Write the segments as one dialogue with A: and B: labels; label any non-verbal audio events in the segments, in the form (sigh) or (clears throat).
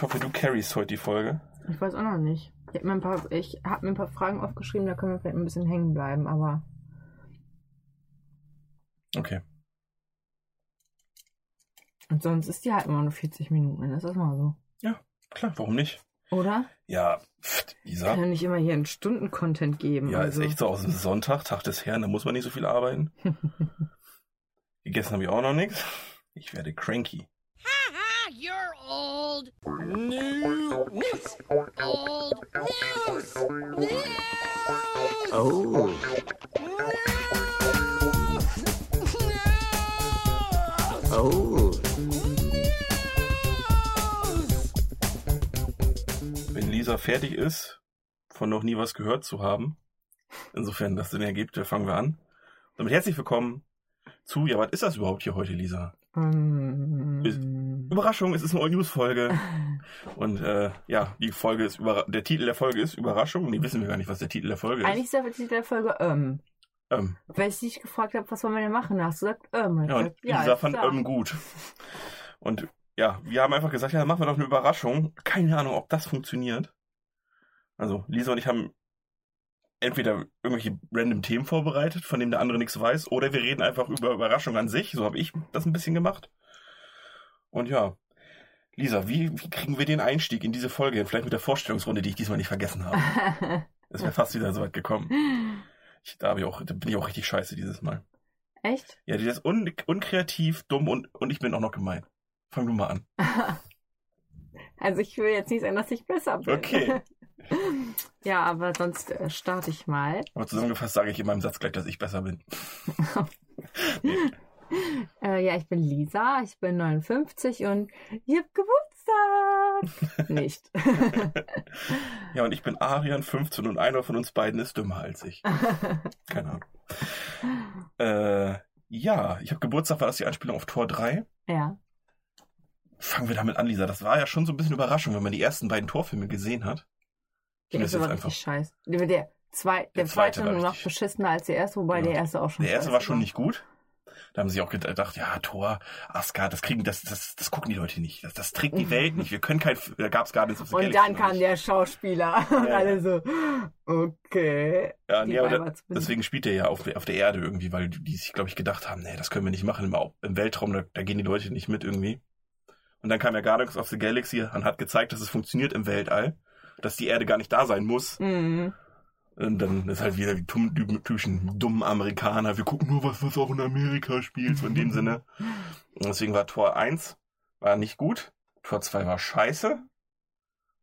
A: Ich hoffe, du carries heute die Folge.
B: Ich weiß auch noch nicht. Ich habe mir, ein paar- ich hab mir ein paar Fragen aufgeschrieben, da können wir vielleicht ein bisschen hängen bleiben, aber
A: Okay.
B: und sonst ist die halt immer nur 40 Minuten. Das ist mal so.
A: Klar, warum nicht?
B: Oder?
A: Ja,
B: Kann
A: Isa.
B: ja nicht immer hier einen Stunden-Content geben.
A: Ja,
B: also.
A: ist echt so aus dem Sonntag, Tag des Herrn, da muss man nicht so viel arbeiten. (laughs) Gegessen habe ich auch noch nichts. Ich werde cranky.
C: You're old. News. Old news. News.
D: Oh. Oh.
A: Wenn Lisa fertig ist, von noch nie was gehört zu haben, insofern das Sinn ergibt, fangen wir an. Damit herzlich willkommen zu, ja, was ist das überhaupt hier heute, Lisa? Ist- Überraschung, es ist eine All-News-Folge. (laughs) Und äh, ja, die Folge ist über der Titel der Folge ist Überraschung. Nee, wissen wir gar nicht, was der Titel der Folge
B: Eigentlich
A: ist.
B: ist der Titel der Folge ähm.
A: Ähm,
B: Weil ich dich gefragt habe, was wollen wir denn machen? Hast du gesagt ähm.
A: ja, und Lisa
B: ist
A: fand ähm gut. Und ja, wir haben einfach gesagt, ja, dann machen wir doch eine Überraschung. Keine Ahnung, ob das funktioniert. Also, Lisa und ich haben entweder irgendwelche random Themen vorbereitet, von denen der andere nichts weiß, oder wir reden einfach über Überraschung an sich. So habe ich das ein bisschen gemacht. Und ja, Lisa, wie, wie kriegen wir den Einstieg in diese Folge hin? Vielleicht mit der Vorstellungsrunde, die ich diesmal nicht vergessen habe. (laughs) Es wäre fast wieder so weit gekommen. Ich, da, ich auch, da bin ich auch richtig scheiße dieses Mal.
B: Echt?
A: Ja, die ist un, unkreativ, dumm und, und ich bin auch noch gemein. Fang du mal an. (laughs)
B: Also ich will jetzt nicht sagen, dass ich besser bin.
A: Okay. (laughs)
B: ja, aber sonst äh, starte ich mal.
A: Aber zusammengefasst sage ich in meinem Satz gleich, dass ich besser bin. (laughs)
B: Äh, ja, ich bin Lisa, ich bin 59 und ich habe Geburtstag. (laughs) nicht. (laughs)
A: Ja, und ich bin Arian, 15 und einer von uns beiden ist dümmer als ich. Keine Ahnung. Äh, ja, ich habe Geburtstag, war das die Anspielung auf Tor 3?
B: ja.
A: Fangen wir damit an, Lisa. Das war ja schon so ein bisschen Überraschung, wenn man die ersten beiden Torfilme gesehen hat.
B: Der war
A: einfach.
B: richtig scheiße. Der, der, zwei, der,
A: Der zweite
B: zweite noch beschissener als der erste, wobei
A: Genau.
B: der erste auch schon
A: Der erste war schon nicht gut. Da haben sie auch gedacht, ja, Thor, Asgard, das kriegen, das, das, das gucken die Leute nicht. Das, das trägt die Welt nicht. Wir können kein, da gab's Guardians of the
B: Und
A: Galaxy
B: dann
A: noch
B: kam der Schauspieler und
A: Ja. (laughs)
B: alle so, okay.
A: Ja,
B: die
A: nee, aber da, deswegen spielt er ja auf, der- auf der Erde irgendwie, weil die sich, glaube ich, gedacht haben, nee, das können wir nicht machen im, im Weltraum, da, da gehen die Leute nicht mit irgendwie. Und dann kam ja Guardians of the Galaxy und hat gezeigt, dass es funktioniert im Weltall, dass die Erde gar nicht da sein muss.
B: Mhm.
A: Und dann ist halt wieder die typischen dummen Amerikaner, wir gucken nur was, was auch in Amerika spielt, so in dem Sinne. Und deswegen war Tor 1 war nicht gut, Tor 2 war scheiße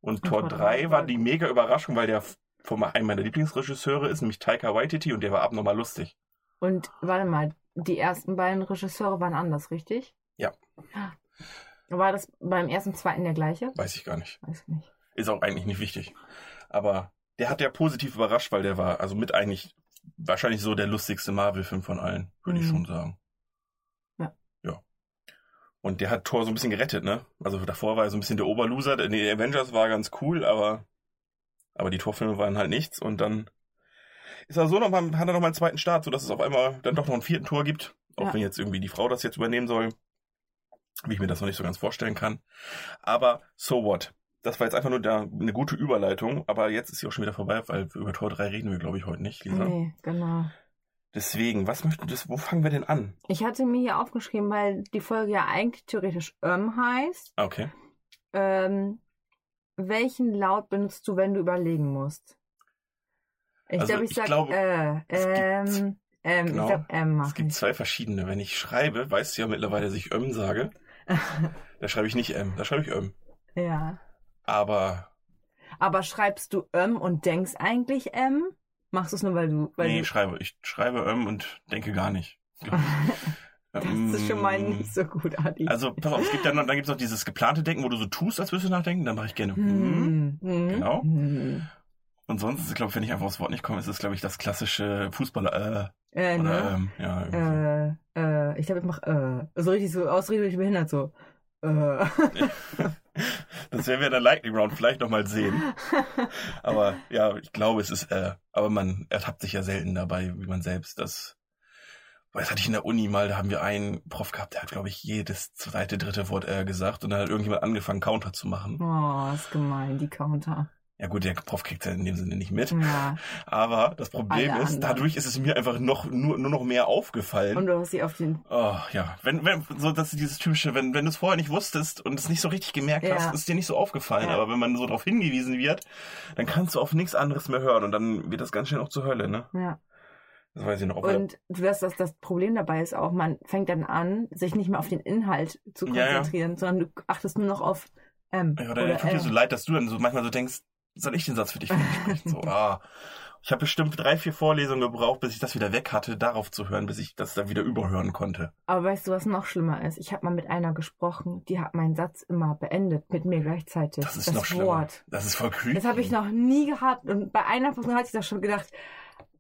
A: und Tor
B: Tor
A: 3
B: drei
A: war die mega Überraschung, weil der von einem meiner Lieblingsregisseure ist, nämlich Taika Waititi und der war abnormal lustig.
B: Und warte mal, die ersten beiden Regisseure waren anders, richtig?
A: Ja.
B: War das beim ersten, zweiten der gleiche?
A: Weiß ich gar nicht.
B: Weiß ich nicht.
A: Ist auch eigentlich nicht wichtig. Aber der hat ja positiv überrascht, weil der war also mit eigentlich wahrscheinlich so der lustigste Marvel-Film von allen, würde ich
B: Mhm.
A: schon sagen.
B: Ja.
A: Ja. Und der hat Thor so ein bisschen gerettet, ne? Also davor war er so ein bisschen der Oberloser. Die Avengers war ganz cool, aber, aber die Torfilme waren halt nichts. Und dann ist er so noch mal, hat er noch mal einen zweiten Start, sodass es auf einmal dann doch noch einen vierten Tor gibt. Auch
B: Ja.
A: wenn jetzt irgendwie die Frau das jetzt übernehmen soll. Wie ich mir das noch nicht so ganz vorstellen kann. Aber so what? Das war jetzt einfach nur da eine gute Überleitung, aber jetzt ist sie auch schon wieder vorbei, weil über Tor 3 reden wir, glaube ich, heute nicht, Lisa.
B: Nee, genau.
A: Deswegen, was möchten das, wo fangen wir denn an?
B: Ich hatte mir hier aufgeschrieben, weil die Folge ja eigentlich theoretisch ähm heißt.
A: Ah, Okay.
B: Ähm, welchen Laut benutzt du, wenn du überlegen musst? Ich
A: Also,
B: glaube, ich
A: ich
B: sag
A: glaube,
B: äh,
A: es gibt-
B: ähm, ähm,
A: genau,
B: ich ähm,
A: Es gibt
B: ich.
A: zwei verschiedene. Wenn ich schreibe, weißt du ja mittlerweile, dass ich Öm sage. (laughs) Da schreibe ich nicht M, da schreibe ich Öm.
B: ja.
A: Aber
B: Aber schreibst du ähm und denkst eigentlich ähm? Machst du es nur, weil du, weil
A: nee,
B: du
A: ich schreibe. Ich schreibe Öm und denke gar nicht. (laughs)
B: das ist schon mal nicht so gut, Adi.
A: Also, pass auf, es gibt dann dann gibt's noch dieses geplante Denken, wo du so tust, als würdest du nachdenken, dann mache ich gerne. hm.
B: Hm, hm,
A: Genau.
B: hm.
A: Und sonst, ist, glaube ich, wenn ich einfach aufs Wort nicht komme, ist es, glaube ich, das klassische Fußballer,
B: Äh,
A: äh, oder,
B: ne?
A: ähm, ja, so.
B: Äh, äh, ich glaube, ich mach äh. So richtig so ausredlich behindert, so. Äh.
A: Das werden wir in der Lightning Round vielleicht nochmal sehen. Aber ja, ich glaube, es ist, äh, aber man ertappt sich ja selten dabei, wie man selbst das Weil das hatte ich in der Uni mal, da haben wir einen Prof gehabt, der hat, glaube ich, jedes zweite, dritte Wort äh, gesagt und dann hat irgendjemand angefangen, Counter zu machen.
B: Oh, ist gemein, die Counter.
A: Ja gut, der Prof kriegt ja in dem Sinne nicht mit.
B: Ja.
A: Aber das Problem
B: Alle
A: ist,
B: anderen.
A: dadurch ist es mir einfach noch nur, nur noch mehr aufgefallen.
B: Und du hast sie auf den.
A: Oh, ja. Wenn, wenn, so, das ist dieses typische, wenn, wenn du es vorher nicht wusstest und es nicht so richtig gemerkt
B: Ja.
A: hast, ist dir nicht so aufgefallen.
B: Ja.
A: Aber wenn man so darauf hingewiesen wird, dann kannst du auf nichts anderes mehr hören und dann wird das ganz schnell auch zur Hölle, ne?
B: Ja.
A: Das weiß ich noch.
B: Und du weißt, dass das Problem dabei ist auch, man fängt dann an, sich nicht mehr auf den Inhalt zu konzentrieren, sondern du achtest nur noch auf M.
A: ja,
B: oder
A: oder tut dir so leid, dass du dann so manchmal so denkst, soll ich den Satz für dich sprechen? So, ah. Ich habe bestimmt drei, vier Vorlesungen gebraucht, bis ich das wieder weg hatte, darauf zu hören, bis ich das dann wieder überhören konnte.
B: Aber weißt du, was noch schlimmer ist? Ich habe mal mit einer gesprochen, die hat meinen Satz immer beendet, mit mir gleichzeitig.
A: Das ist noch schlimmer.
B: Wort.
A: Das ist voll creepy.
B: Das habe ich noch nie gehabt. Und bei einer Person hatte ich das schon gedacht,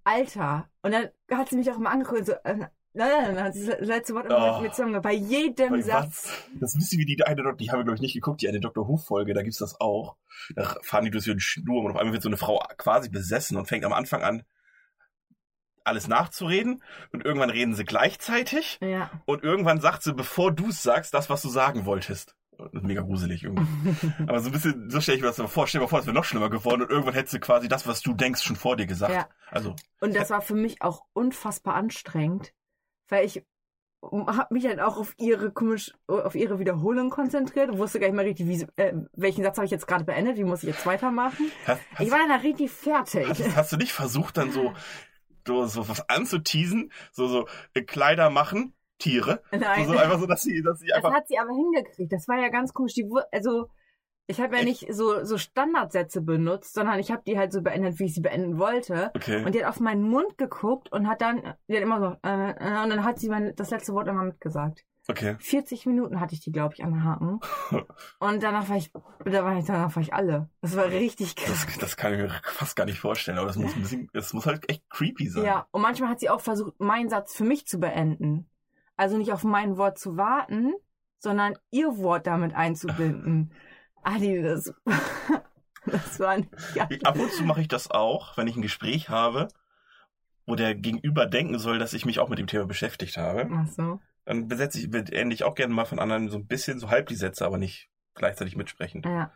B: Alter. Und dann hat sie mich auch immer angeguckt so, nein, nein, sie das letzte Wort immer
A: Oh.
B: mit mir zusammen. Bei jedem
A: Weil
B: Satz.
A: was? Das wisst ihr, wie die eine die haben wir, glaube ich, nicht geguckt, die eine Dr. Who-Folge, da gibt's das auch. Da fahren die durch so einen Sturm und auf einmal wird so eine Frau quasi besessen und fängt am Anfang an, alles nachzureden und irgendwann reden sie gleichzeitig
B: Ja.
A: und irgendwann sagt sie, bevor du es sagst, das, was du sagen wolltest. Mega gruselig irgendwie. (laughs) Aber so ein bisschen, so stelle ich mir das vor. Stell dir mal vor, es wäre noch schlimmer geworden und irgendwann hättest du quasi das, was du denkst, schon vor dir gesagt.
B: Ja.
A: Also,
B: Und das war für mich auch unfassbar anstrengend, weil ich habe mich dann auch auf ihre komisch, auf ihre Wiederholung konzentriert und wusste gar nicht mehr richtig, wie, äh, welchen Satz habe ich jetzt gerade beendet, wie muss ich jetzt weitermachen.
A: hast, hast,
B: Ich war dann richtig fertig.
A: hast, hast du nicht versucht, dann so, so, so was anzuteasen, so, so äh, Kleider machen, Tiere?
B: Nein.
A: So, so einfach so, dass sie, dass sie
B: Das
A: einfach.
B: hat sie aber hingekriegt. Das war ja ganz komisch. Die, also ich habe ja nicht so, so Standardsätze benutzt, sondern ich habe die halt so beendet, wie ich sie beenden wollte.
A: Okay.
B: Und die hat auf meinen Mund geguckt und hat dann, die hat immer so, äh, äh, und dann hat sie mein, das letzte Wort immer mitgesagt.
A: Okay.
B: 40 Minuten hatte ich die, glaube ich, an den Haken. (laughs) Und danach war ich, da war ich, danach war ich alle. Das war richtig krass.
A: Das, das kann ich mir fast gar nicht vorstellen, aber das muss ein bisschen, das muss halt echt creepy sein.
B: Ja, und manchmal hat sie auch versucht, meinen Satz für mich zu beenden. Also nicht auf mein Wort zu warten, sondern ihr Wort damit einzubinden. (laughs) Adi, das, (laughs) das war nicht geil.
A: Ab und zu mache ich das auch, wenn ich ein Gespräch habe, wo der Gegenüber denken soll, dass ich mich auch mit dem Thema beschäftigt habe.
B: Ach so.
A: Dann besetze ich, beende ich auch gerne mal von anderen so ein bisschen, so halb die Sätze, aber nicht gleichzeitig mitsprechend.
B: Ja.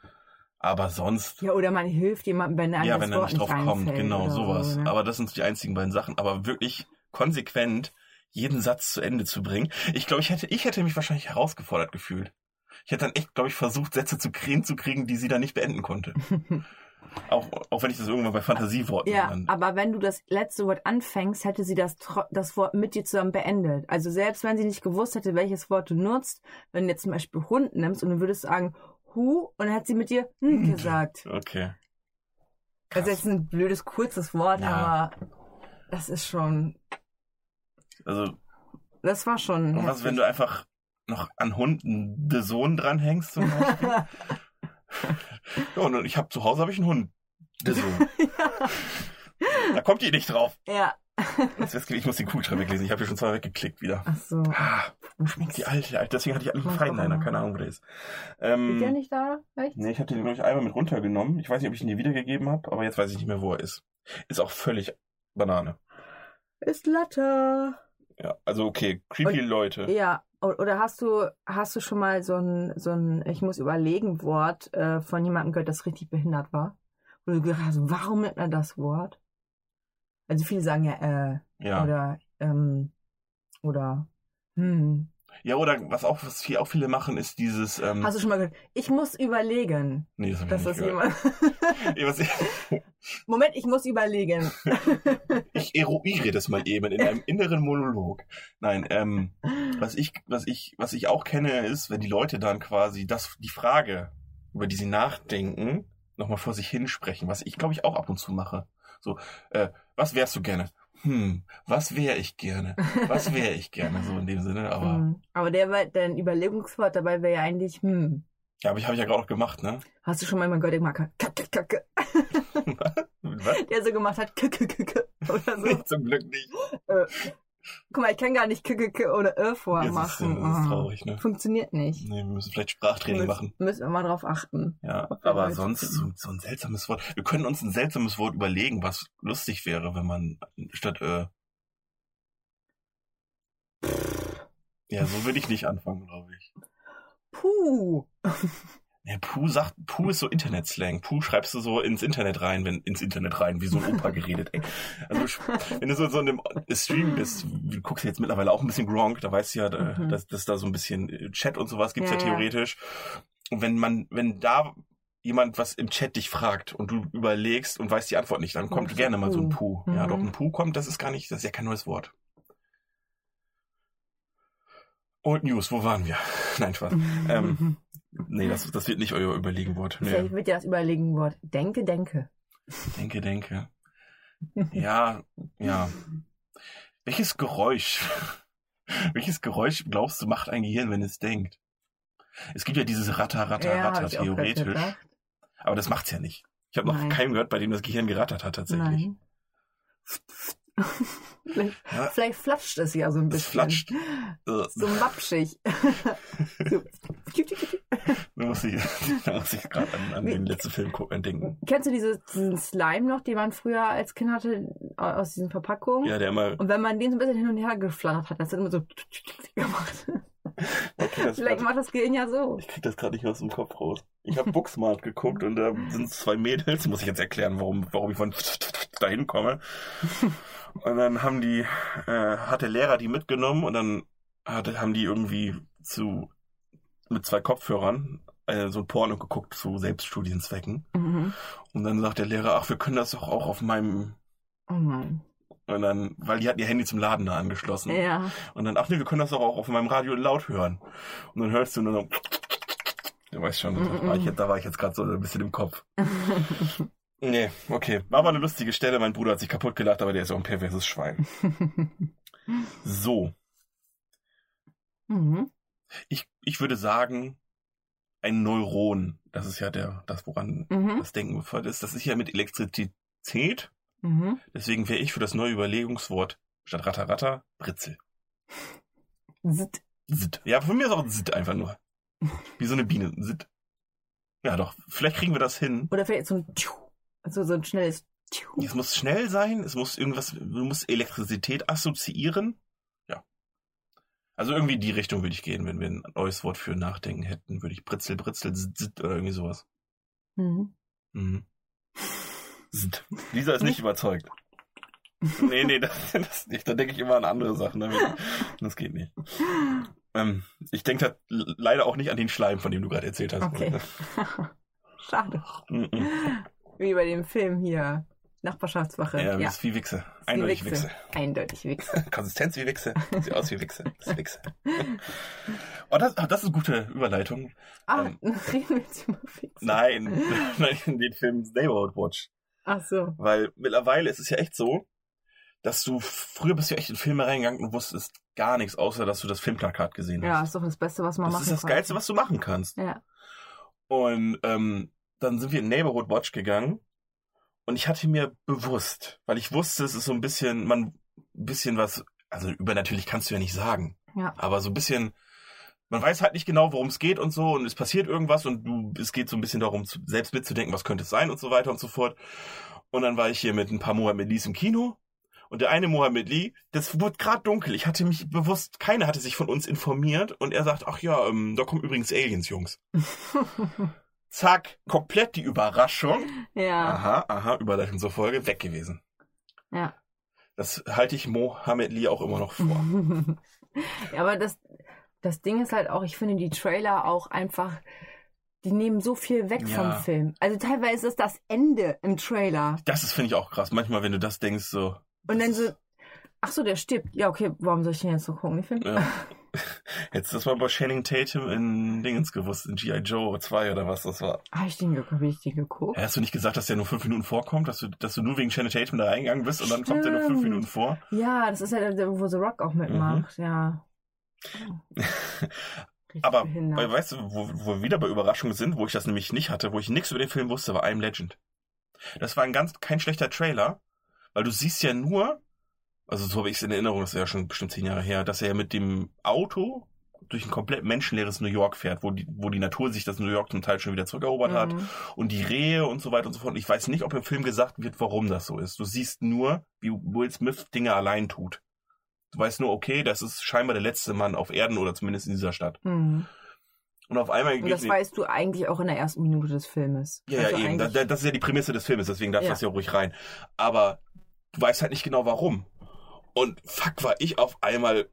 A: Aber sonst,
B: ja, oder man hilft jemandem, wenn er
A: ja,
B: das
A: wenn er nicht drauf kommt, genau, sowas.
B: So, ne?
A: Aber das sind die einzigen beiden Sachen. Aber wirklich konsequent jeden Satz zu Ende zu bringen. Ich glaube, ich hätte, ich hätte mich wahrscheinlich herausgefordert gefühlt. Ich hätte dann echt, glaube ich, versucht, Sätze zu kriegen, zu kriegen, die sie dann nicht beenden konnte. (laughs) auch, auch wenn ich das irgendwann bei Fantasieworten
B: Ja,
A: dann.
B: aber wenn du das letzte Wort anfängst, hätte sie das, das Wort mit dir zusammen beendet. Also selbst wenn sie nicht gewusst hätte, welches Wort du nutzt, wenn du jetzt zum Beispiel Hund nimmst und du würdest sagen, Hu, und dann hat sie mit dir hm (laughs) gesagt.
A: Okay.
B: Also das ist ein blödes, kurzes Wort,
A: Ja.
B: aber das ist schon,
A: Also,
B: das war schon.
A: und was, wenn du einfach noch an Hunden de Sohn dranhängst zum Beispiel? (laughs) ja, und ich habe zu Hause habe ich einen Hund. De Sohn. (laughs) Da kommt die nicht drauf.
B: ja.
A: Ich muss den Kugelschreiber weglesen. Ich habe hier schon zwei weggeklickt wieder.
B: Ach so.
A: Ah, die alte, alte. Deswegen hatte ich eigentlich einen
B: Mach
A: feinen
B: doch
A: Liner.
B: mal.
A: Keine Ahnung, wo der ist.
B: Ist der
A: Ähm,
B: nicht da? Echt?
A: nee, ich hatte den, glaube ich, einmal mit runtergenommen. Ich weiß nicht, ob ich ihn dir wiedergegeben habe, aber jetzt weiß ich nicht mehr, wo er ist. Ist auch völlig Banane.
B: Ist Latte.
A: Ja, also okay, creepy
B: Und-
A: Leute.
B: Ja. Oder hast du, hast du schon mal so ein, so ein, ich muss überlegen, Wort äh, von jemandem gehört, das richtig behindert war? Wo du gedacht hast, warum nimmt man das Wort? Also viele sagen ja, äh,
A: Ja.
B: oder, ähm, oder, hm.
A: Ja, oder was auch, was hier auch viele machen, ist dieses, ähm,
B: Hast du schon mal gehört, ich muss überlegen,
A: nee, das
B: das
A: gehört.
B: jemand, (laughs) (laughs) Moment, ich muss überlegen. (laughs)
A: ich eruiere das mal eben in einem inneren Monolog. Nein, ähm, was ich, was ich, was ich auch kenne, ist, wenn die Leute dann quasi das, die Frage, über die sie nachdenken, nochmal vor sich hinsprechen, was ich, glaube ich, auch ab und zu mache. So, äh, was wärst du gerne? Hm, was wäre ich gerne? Was (laughs) wäre ich gerne? So in dem Sinne, aber,
B: Hm. Aber der, dein Überlegungswort dabei wäre ja eigentlich, hm.
A: ja, aber ich habe ich ja gerade auch gemacht, ne?
B: Hast du schon mal gehört, der gemacht kacke, kacke,
A: Was?
B: der so gemacht hat, kacke, kacke, oder so.
A: Nee, zum Glück nicht.
B: Guck mal, ich kann gar nicht kacke oder ö
A: Ja, das, ist,
B: vormachen.
A: das ist
B: Ah.
A: traurig, ne?
B: Funktioniert nicht.
A: Nee, wir müssen vielleicht Sprachtraining machen.
B: Müssen, müssen wir mal drauf achten.
A: Ja, aber sonst so, so ein seltsames Wort. Wir können uns ein seltsames Wort überlegen, was lustig wäre, wenn man statt äh, Ja, so will ich nicht anfangen, glaube ich.
B: Puh. (laughs)
A: Ja, Puh sagt, Puh ist so Internet-Slang. Puh schreibst du so ins Internet rein, wenn ins Internet rein, wie so ein Opa geredet. Ey. Also wenn du so in so einem Stream bist, du guckst jetzt mittlerweile auch ein bisschen Gronk, da weißt du ja, da-
B: Mhm.
A: dass, dass da so ein bisschen äh, Chat und sowas gibt's ja,
B: Ja,
A: theoretisch. Und wenn man, wenn da jemand was im Chat dich fragt und du überlegst und weißt die Antwort nicht, dann kommt gerne mal so ein
B: Puh.
A: Puh. Ja,
B: Mhm.
A: doch, ein Puh kommt, das ist gar nicht, das ist ja kein neues Wort. Old News, wo waren wir? (laughs) Nein, Spaß. Ähm, (laughs) Nee, das, das wird nicht euer Überlegenwort. Nee.
B: Vielleicht wird ja das überlegen Wort. Denke, denke.
A: Denke, denke. (laughs) Ja, ja. Welches Geräusch, (laughs) welches Geräusch glaubst du macht ein Gehirn, wenn es denkt? Es gibt ja dieses Ratter, Ratter,
B: Ja,
A: Ratter theoretisch. Aber das macht's ja nicht. Ich habe noch
B: Nein.
A: keinen gehört, bei dem das Gehirn gerattert hat tatsächlich.
B: Nein. Vielleicht,
A: Ja.
B: vielleicht flatscht es ja so ein
A: Es
B: bisschen.
A: flatscht. Äh,
B: So mapschig. (laughs) so.
A: Da muss ich, (laughs) ich gerade an, an den letzten Film gucken, denken.
B: Kennst du diese, diesen Slime noch, den man früher als Kind hatte, aus diesen Verpackungen?
A: Ja, der immer.
B: Und wenn man den so ein bisschen hin und her geflattert hat, das hat immer so (laughs) gemacht.
A: Okay,
B: Vielleicht macht das Gehirn ja so.
A: Ich krieg das gerade nicht aus dem Kopf raus. Ich habe Booksmart (laughs) geguckt und da sind zwei Mädels. Muss ich jetzt erklären, warum, warum ich von (laughs) dahin komme. Und dann haben die, äh, hat der Lehrer die mitgenommen und dann hatte, haben die irgendwie zu mit zwei Kopfhörern äh, so ein Porno geguckt zu Selbststudienzwecken.
B: Mhm.
A: Und dann sagt der Lehrer, ach, wir können das doch auch auf meinem
B: Oh.
A: Und dann, weil die hatten ihr Handy zum Laden da angeschlossen.
B: Ja.
A: Und dann, ach nee, wir können das doch auch auf meinem Radio laut hören. Und dann hörst du nur so, du weißt schon, da war ich, jetzt- da war ich jetzt gerade so ein bisschen im Kopf. (laughs) Nee, okay. War aber eine lustige Stelle. Mein Bruder hat sich kaputt gelacht, aber der ist auch ein perverses Schwein. (laughs) So,
B: mhm.
A: ich, ich würde sagen, ein Neuron, das ist ja der, das, woran
B: Mhm.
A: das Denken befeuert ist, das ist ja mit Elektrizität.
B: Mhm.
A: Deswegen wäre ich für das neue Überlegungswort statt Ratter Ratter Britzel.
B: Zit.
A: Sitt. Ja, von mir ist auch Sitt einfach nur. Wie so eine Biene. Sitt. Ja, doch. Vielleicht kriegen wir das hin.
B: Oder vielleicht so ein Tschu. Also so ein schnelles Tschu.
A: Es muss schnell sein. Es muss irgendwas, du musst Elektrizität assoziieren. Ja. Also irgendwie die Richtung würde ich gehen, wenn wir ein neues Wort für Nachdenken hätten. Würde ich Britzel, Britzel, Sitt, Sitt oder irgendwie sowas.
B: Mhm.
A: Mhm. Lisa ist nicht überzeugt. Nee, nee, das, (laughs) das nicht. Da denke ich immer an andere Sachen. Das geht nicht. Ähm, ich denke da leider auch nicht an den Schleim, von dem du gerade erzählt hast.
B: Okay. (laughs) Schade. Wie bei dem Film hier. Nachbarschaftswache.
A: Ja,
B: Ja.
A: das ist wie Wichse. Eindeutig
B: Wichse.
A: Wichse.
B: Eindeutig Wichse. (laughs)
A: Konsistenz wie Wichse. Sieht aus wie Wichse. Das ist Wichse. Oh, das, oh, das ist eine gute Überleitung.
B: Ah,
A: Ähm.
B: reden wir jetzt über Wichse.
A: Nein, nein, in den Film Neighborhood Watch.
B: Ach so.
A: Weil mittlerweile ist es ja echt so, dass du früher bist du echt in Filme reingegangen und wusstest gar nichts, außer dass du das Filmplakat gesehen
B: Ja,
A: hast.
B: ist doch das Beste, was man
A: das
B: machen
A: ist das
B: kann.
A: Geilste, was du machen kannst.
B: Ja.
A: Und ähm, dann sind wir in Neighborhood Watch gegangen und ich hatte mir bewusst, weil ich wusste, es ist so ein bisschen, man, ein bisschen was, also übernatürlich kannst du ja nicht sagen,
B: Ja.
A: aber so ein bisschen, man weiß halt nicht genau, worum es geht und so und es passiert irgendwas und du, es geht so ein bisschen darum, selbst mitzudenken, was könnte es sein und so weiter und so fort. Und dann war ich hier mit ein paar Mohammed Lees im Kino und der eine Mohammed Lee, das wurde gerade dunkel. Ich hatte mich bewusst, keiner hatte sich von uns informiert und er sagt, ach ja, ähm, da kommen übrigens Aliens, Jungs. (laughs) Zack, komplett die Überraschung.
B: ja.
A: Aha, aha, Überleitung zur Folge, weg gewesen.
B: Ja.
A: Das halte ich Mohammed Lee auch immer noch vor. (laughs)
B: ja, aber das, das Ding ist halt auch, ich finde die Trailer auch einfach, die nehmen so viel weg
A: Ja.
B: vom Film. Also teilweise ist das Ende im Trailer.
A: Das ist, finde ich, auch krass. Manchmal, wenn du das denkst, so.
B: Und dann so, ach so, der stirbt. Ja, okay, warum soll ich den jetzt so gucken? Den Film?
A: Ja. (laughs) Du das mal bei Channing Tatum in Dingens gewusst, in G.I. Joe 2 oder was das war.
B: Habe ich den geguckt? Hab ich den geguckt?
A: Hast du nicht gesagt, dass der nur fünf Minuten vorkommt, dass du, dass du nur wegen Channing Tatum da reingegangen bist und dann kommt der nur fünf. Minuten vor?
B: Ja, das ist ja der, der, wo The Rock auch mitmacht, ja. Richtig
A: Aber,
B: behindert.
A: weißt du, wo, wo wir wieder bei Überraschungen sind, wo ich das nämlich nicht hatte, wo ich nichts über den Film wusste, war I'm Legend. Das war ein ganz, kein schlechter Trailer, weil du siehst ja nur, also so habe ich es in Erinnerung, das ist ja schon bestimmt zehn Jahre her, dass er ja mit dem Auto durch ein komplett menschenleeres New York fährt, wo die, wo die Natur sich das New York zum Teil schon wieder zurückerobert hat
B: Mhm.
A: und die Rehe und so weiter und so fort. Und ich weiß nicht, ob im Film gesagt wird, warum das so ist. Du siehst nur, wie Will Smith Dinge allein tut. Du weißt nur, okay, das ist scheinbar der letzte Mann auf Erden oder zumindest in dieser Stadt.
B: Mhm.
A: Und auf einmal
B: Und
A: geht
B: das weißt du eigentlich auch in der ersten Minute des Filmes.
A: Ja,
B: Also
A: ja, eben. Da,
B: eigentlich-
A: da- das ist ja die Prämisse des Filmes, deswegen darf
B: Ja.
A: das ja ruhig rein. Aber du weißt halt nicht genau warum. Und fuck, war ich auf einmal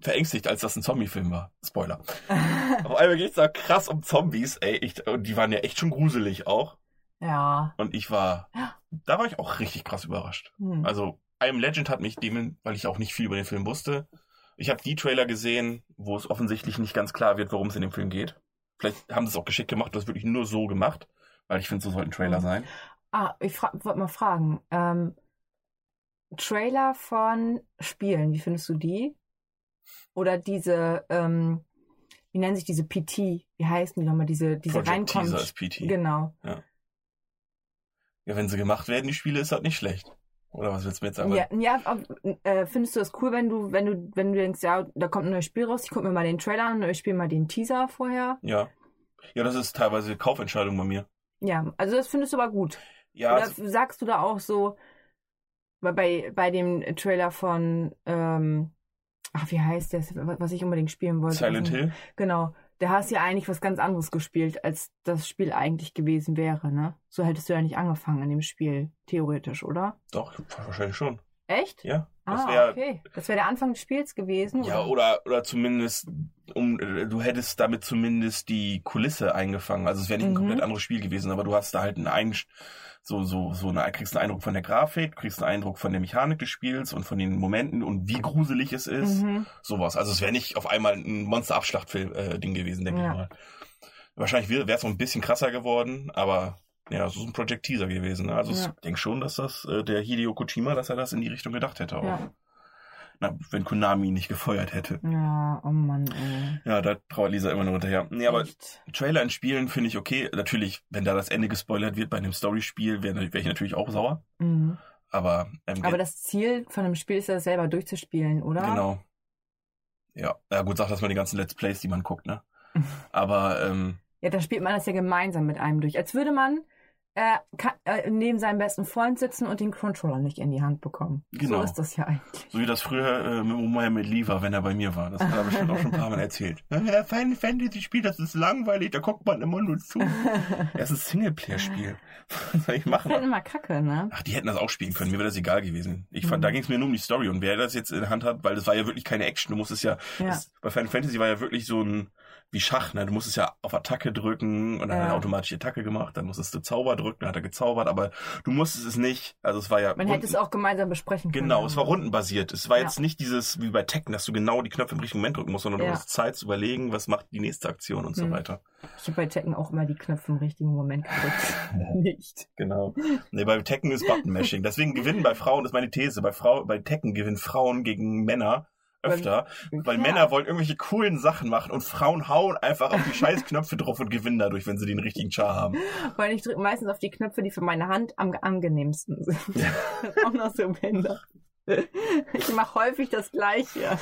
A: verängstigt, als das ein Zombie-Film war. Spoiler. (laughs) auf einmal geht's da krass um Zombies, ey. Ich, und die waren ja echt schon gruselig auch.
B: ja.
A: Und ich war, da war ich auch richtig krass überrascht.
B: Hm.
A: Also, I Am Legend hat mich dem, weil ich auch nicht viel über den Film wusste. Ich habe die Trailer gesehen, wo es offensichtlich nicht ganz klar wird, worum es in dem Film geht. Vielleicht haben sie es auch geschickt gemacht, das wirklich nur so gemacht, weil ich finde, so sollten Trailer
B: Mhm.
A: sein.
B: Ah, ich wollte mal fragen. Ähm, Trailer von Spielen, wie findest du die? Oder diese, ähm, wie nennen sich diese PT? Wie heißen die nochmal? Diese, diese
A: Project Teaser
B: reinkommen.
A: ist PT.
B: Genau.
A: Ja, wenn sie gemacht werden, die Spiele, ist das nicht schlecht. Oder was willst du mir jetzt sagen?
B: Ja, ja ob, äh, findest du das cool, wenn du, wenn du, wenn du denkst, ja, da kommt ein neues Spiel raus, ich gucke mir mal den Trailer an, ich spiele mal den Teaser vorher.
A: ja. Ja, das ist teilweise Kaufentscheidung bei mir.
B: Ja, also das findest du aber gut.
A: Ja,
B: Oder sagst du da auch so, bei, bei, dem Trailer von, ähm, ach, wie heißt das, was ich unbedingt spielen wollte?
A: Silent Hill?
B: Genau. Da hast du ja eigentlich was ganz anderes gespielt, als das Spiel eigentlich gewesen wäre, ne? So hättest du ja nicht angefangen in dem Spiel, theoretisch, oder?
A: Doch, wahrscheinlich schon.
B: Echt?
A: Ja. Das
B: ah,
A: wär,
B: okay. Das wäre der Anfang des Spiels gewesen?
A: Ja, oder, oder zumindest, um, äh, du hättest damit zumindest die Kulisse eingefangen. Also es wäre nicht ein
B: Mhm.
A: komplett anderes Spiel gewesen, aber du hast da halt einen Ein so, so, so eine, kriegst einen Eindruck von der Grafik, kriegst einen Eindruck von der Mechanik des Spiels und von den Momenten und wie gruselig es ist.
B: Mhm.
A: Sowas. Also es wäre nicht auf einmal ein Monster-Abschlachtfilm-Ding gewesen, denke
B: Ja.
A: ich mal. Wahrscheinlich wäre es noch ein bisschen krasser geworden, aber ja, so ist ein Project Teaser gewesen. Ne? Also
B: Ja.
A: ich denke schon, dass das äh, der Hideo Kojima, dass er das in die Richtung gedacht hätte auch.
B: Ja.
A: Na, wenn Konami ihn nicht gefeuert hätte.
B: Ja, oh Mann, ey.
A: Ja, da trauert Lisa immer nur hinterher. Nee, aber
B: Echt?
A: Trailer in Spielen finde ich okay. Natürlich, wenn da das Ende gespoilert wird bei einem Story-Spiel, wäre wär ich natürlich auch sauer.
B: Mhm.
A: Aber, ähm,
B: Aber das Ziel von einem Spiel ist ja selber durchzuspielen, oder?
A: Genau. Ja, ja gut, sag das mal die ganzen Let's Plays, die man guckt, ne? (laughs) Aber, ähm,
B: Ja, dann spielt man das ja gemeinsam mit einem durch. Als würde man äh, ka- äh, neben seinem besten Freund sitzen und den Controller nicht in die Hand bekommen.
A: Genau.
B: So ist das ja eigentlich.
A: so wie das früher äh, mit Mohammed Lee war, wenn er bei mir war. Das hat er bestimmt auch schon ein paar Mal erzählt. (laughs) Ja, Final Fantasy Spiel, das ist langweilig, da guckt man immer nur zu. (laughs) Es ist ein Singleplayer-Spiel. (laughs) Was soll ich
B: Das
A: machen?
B: ist halt immer kacke, ne?
A: Ach, die hätten das auch spielen können. Mir wäre das egal gewesen. Ich fand,
B: Mhm.
A: da ging es mir nur um die Story und wer das jetzt in der Hand hat, weil das war ja wirklich keine Action. Du musstest ja,
B: Ja.
A: Das, bei Final Fantasy war ja wirklich so ein wie Schach, ne? Du musstest ja auf Attacke drücken und dann hat er
B: Ja.
A: automatisch die Attacke gemacht. Dann musstest du Zauber drücken, dann hat er gezaubert, aber du musstest es nicht. Also es war ja
B: Man hätte es auch gemeinsam besprechen können.
A: Genau, es war rundenbasiert. Es war
B: Ja.
A: jetzt nicht dieses wie bei Tekken, dass du genau die Knöpfe im richtigen Moment drücken musst, sondern du
B: Ja.
A: hast Zeit zu überlegen, was macht die nächste Aktion und so
B: Hm.
A: weiter.
B: Ich habe bei Tekken auch immer die Knöpfe im richtigen Moment gedrückt. (laughs) nicht.
A: Genau. Nee, bei Tekken ist Button-Mashing. Deswegen gewinnen bei Frauen, das ist meine These, bei, Frau, bei Tekken gewinnen Frauen gegen Männer öfter, weil
B: Ja.
A: Männer wollen irgendwelche coolen Sachen machen und Frauen hauen einfach auf die (laughs) scheiß Knöpfe drauf und gewinnen dadurch, wenn sie den richtigen Char haben.
B: Weil ich drücke meistens auf die Knöpfe, die für meine Hand am angenehmsten sind. (laughs) auch noch so behindert. Ich mache häufig das Gleiche.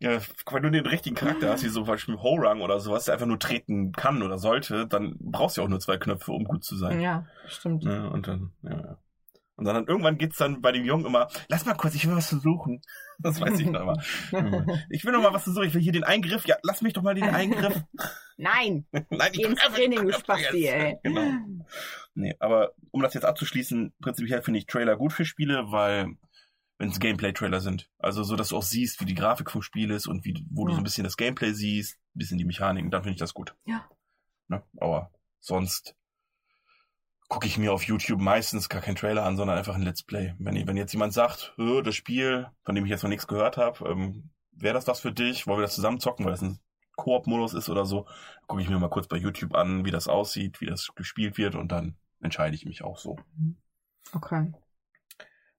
A: Ja, wenn du den richtigen Charakter hast, wie so zum Beispiel Horang oder sowas, der einfach nur treten kann oder sollte, dann brauchst du auch nur zwei Knöpfe, um gut zu sein.
B: Ja, stimmt.
A: Ja, und dann, ja, ja. Und dann irgendwann geht's dann bei dem Jungen immer, lass mal kurz, ich will was versuchen. Das weiß ich noch immer. (laughs) Ich will noch mal was versuchen, ich will hier den Eingriff. Ja, lass mich doch mal den Eingriff. (laughs)
B: Nein,
A: Nein,
B: geh ins Training, du Spasti, ey.
A: Genau. Nee, aber um das jetzt abzuschließen, prinzipiell finde ich Trailer gut für Spiele, weil wenn es Gameplay-Trailer sind. Also so, dass du auch siehst, wie die Grafik vom Spiel ist und wie, wo du
B: Ja.
A: so ein bisschen das Gameplay siehst, ein bisschen die Mechaniken, dann finde ich das gut.
B: Ja.
A: Ne? Aber sonst gucke ich mir auf YouTube meistens gar keinen Trailer an, sondern einfach ein Let's Play. Wenn, wenn jetzt jemand sagt, "Hö, das Spiel, von dem ich jetzt noch nichts gehört habe, ähm, wäre das was für dich? Wollen wir das zusammen zocken, weil das ein Koop-Modus ist oder so? Gucke ich mir mal kurz bei YouTube an, wie das aussieht, wie das gespielt wird und dann entscheide ich mich auch so.
B: Okay.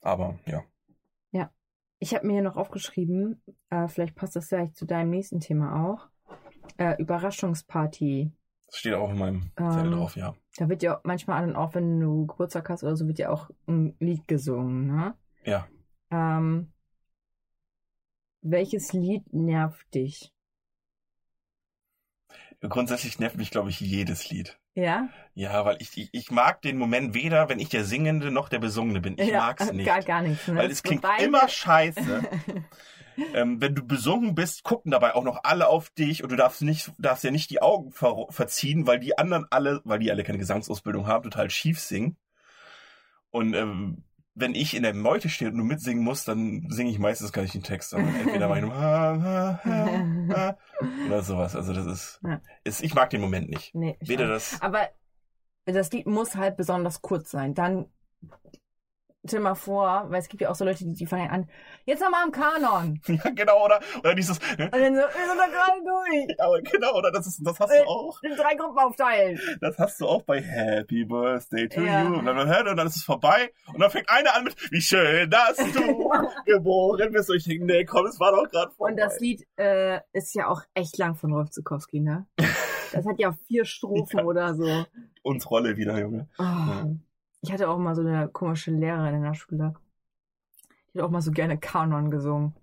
A: Aber ja.
B: Ich habe mir hier noch aufgeschrieben, äh, vielleicht passt das vielleicht zu deinem nächsten Thema auch. Äh, Überraschungsparty.
A: Das steht auch in meinem
B: Ähm,
A: Zettel drauf, ja.
B: Da wird ja manchmal auch, wenn du Geburtstag hast oder so, wird ja auch ein Lied gesungen, ne?
A: Ja.
B: Ähm, welches Lied nervt dich?
A: Grundsätzlich nervt mich, glaube ich, jedes Lied.
B: Ja?
A: Ja, weil ich, ich, ich mag den Moment weder, wenn ich der Singende noch der Besungene bin. Ich
B: ja,
A: mag's (laughs) nicht.
B: Gar, gar nichts. Ne?
A: Weil es klingt
B: beide-
A: immer scheiße. (laughs) ähm, wenn du besunken bist, gucken dabei auch noch alle auf dich und du darfst nicht, darfst ja nicht die Augen ver verziehen, weil die anderen alle, weil die alle keine Gesangsausbildung haben, total schief singen. Und ähm, wenn ich in der Meute stehe und du mitsingen musst, dann singe ich meistens gar nicht den Text, sondern entweder mache ich nur ha, ha, ha, oder sowas. Also das ist,
B: Ja.
A: ist, ich mag den Moment nicht.
B: Nee,
A: Weder das,
B: Aber das Lied muss halt besonders kurz sein. Dann stell mal vor, weil es gibt ja auch so Leute, die, die fangen an, jetzt nochmal am Kanon. (laughs)
A: ja genau, oder, oder dieses, ne?
B: Und dann so, wir sind da gerade durch. (laughs)
A: Ja, aber genau, oder das ist, das hast
B: Äh,
A: du auch.
B: In drei Gruppen aufteilen.
A: Das hast du auch bei Happy Birthday to
B: Ja.
A: you. Und dann, und dann ist es vorbei. Und dann fängt einer an mit, wie schön, dass du (laughs) geboren bist. Und ich denke, nee, komm, es war doch gerade vorbei.
B: Und das Lied äh, ist ja auch echt lang von Rolf Zukowski, ne? Das hat ja vier Strophen oder so.
A: Uns Rolle wieder, Junge.
B: Oh. Ich hatte auch mal so eine komische Lehrerin in der Schule. Die hat auch mal so gerne Kanon gesungen.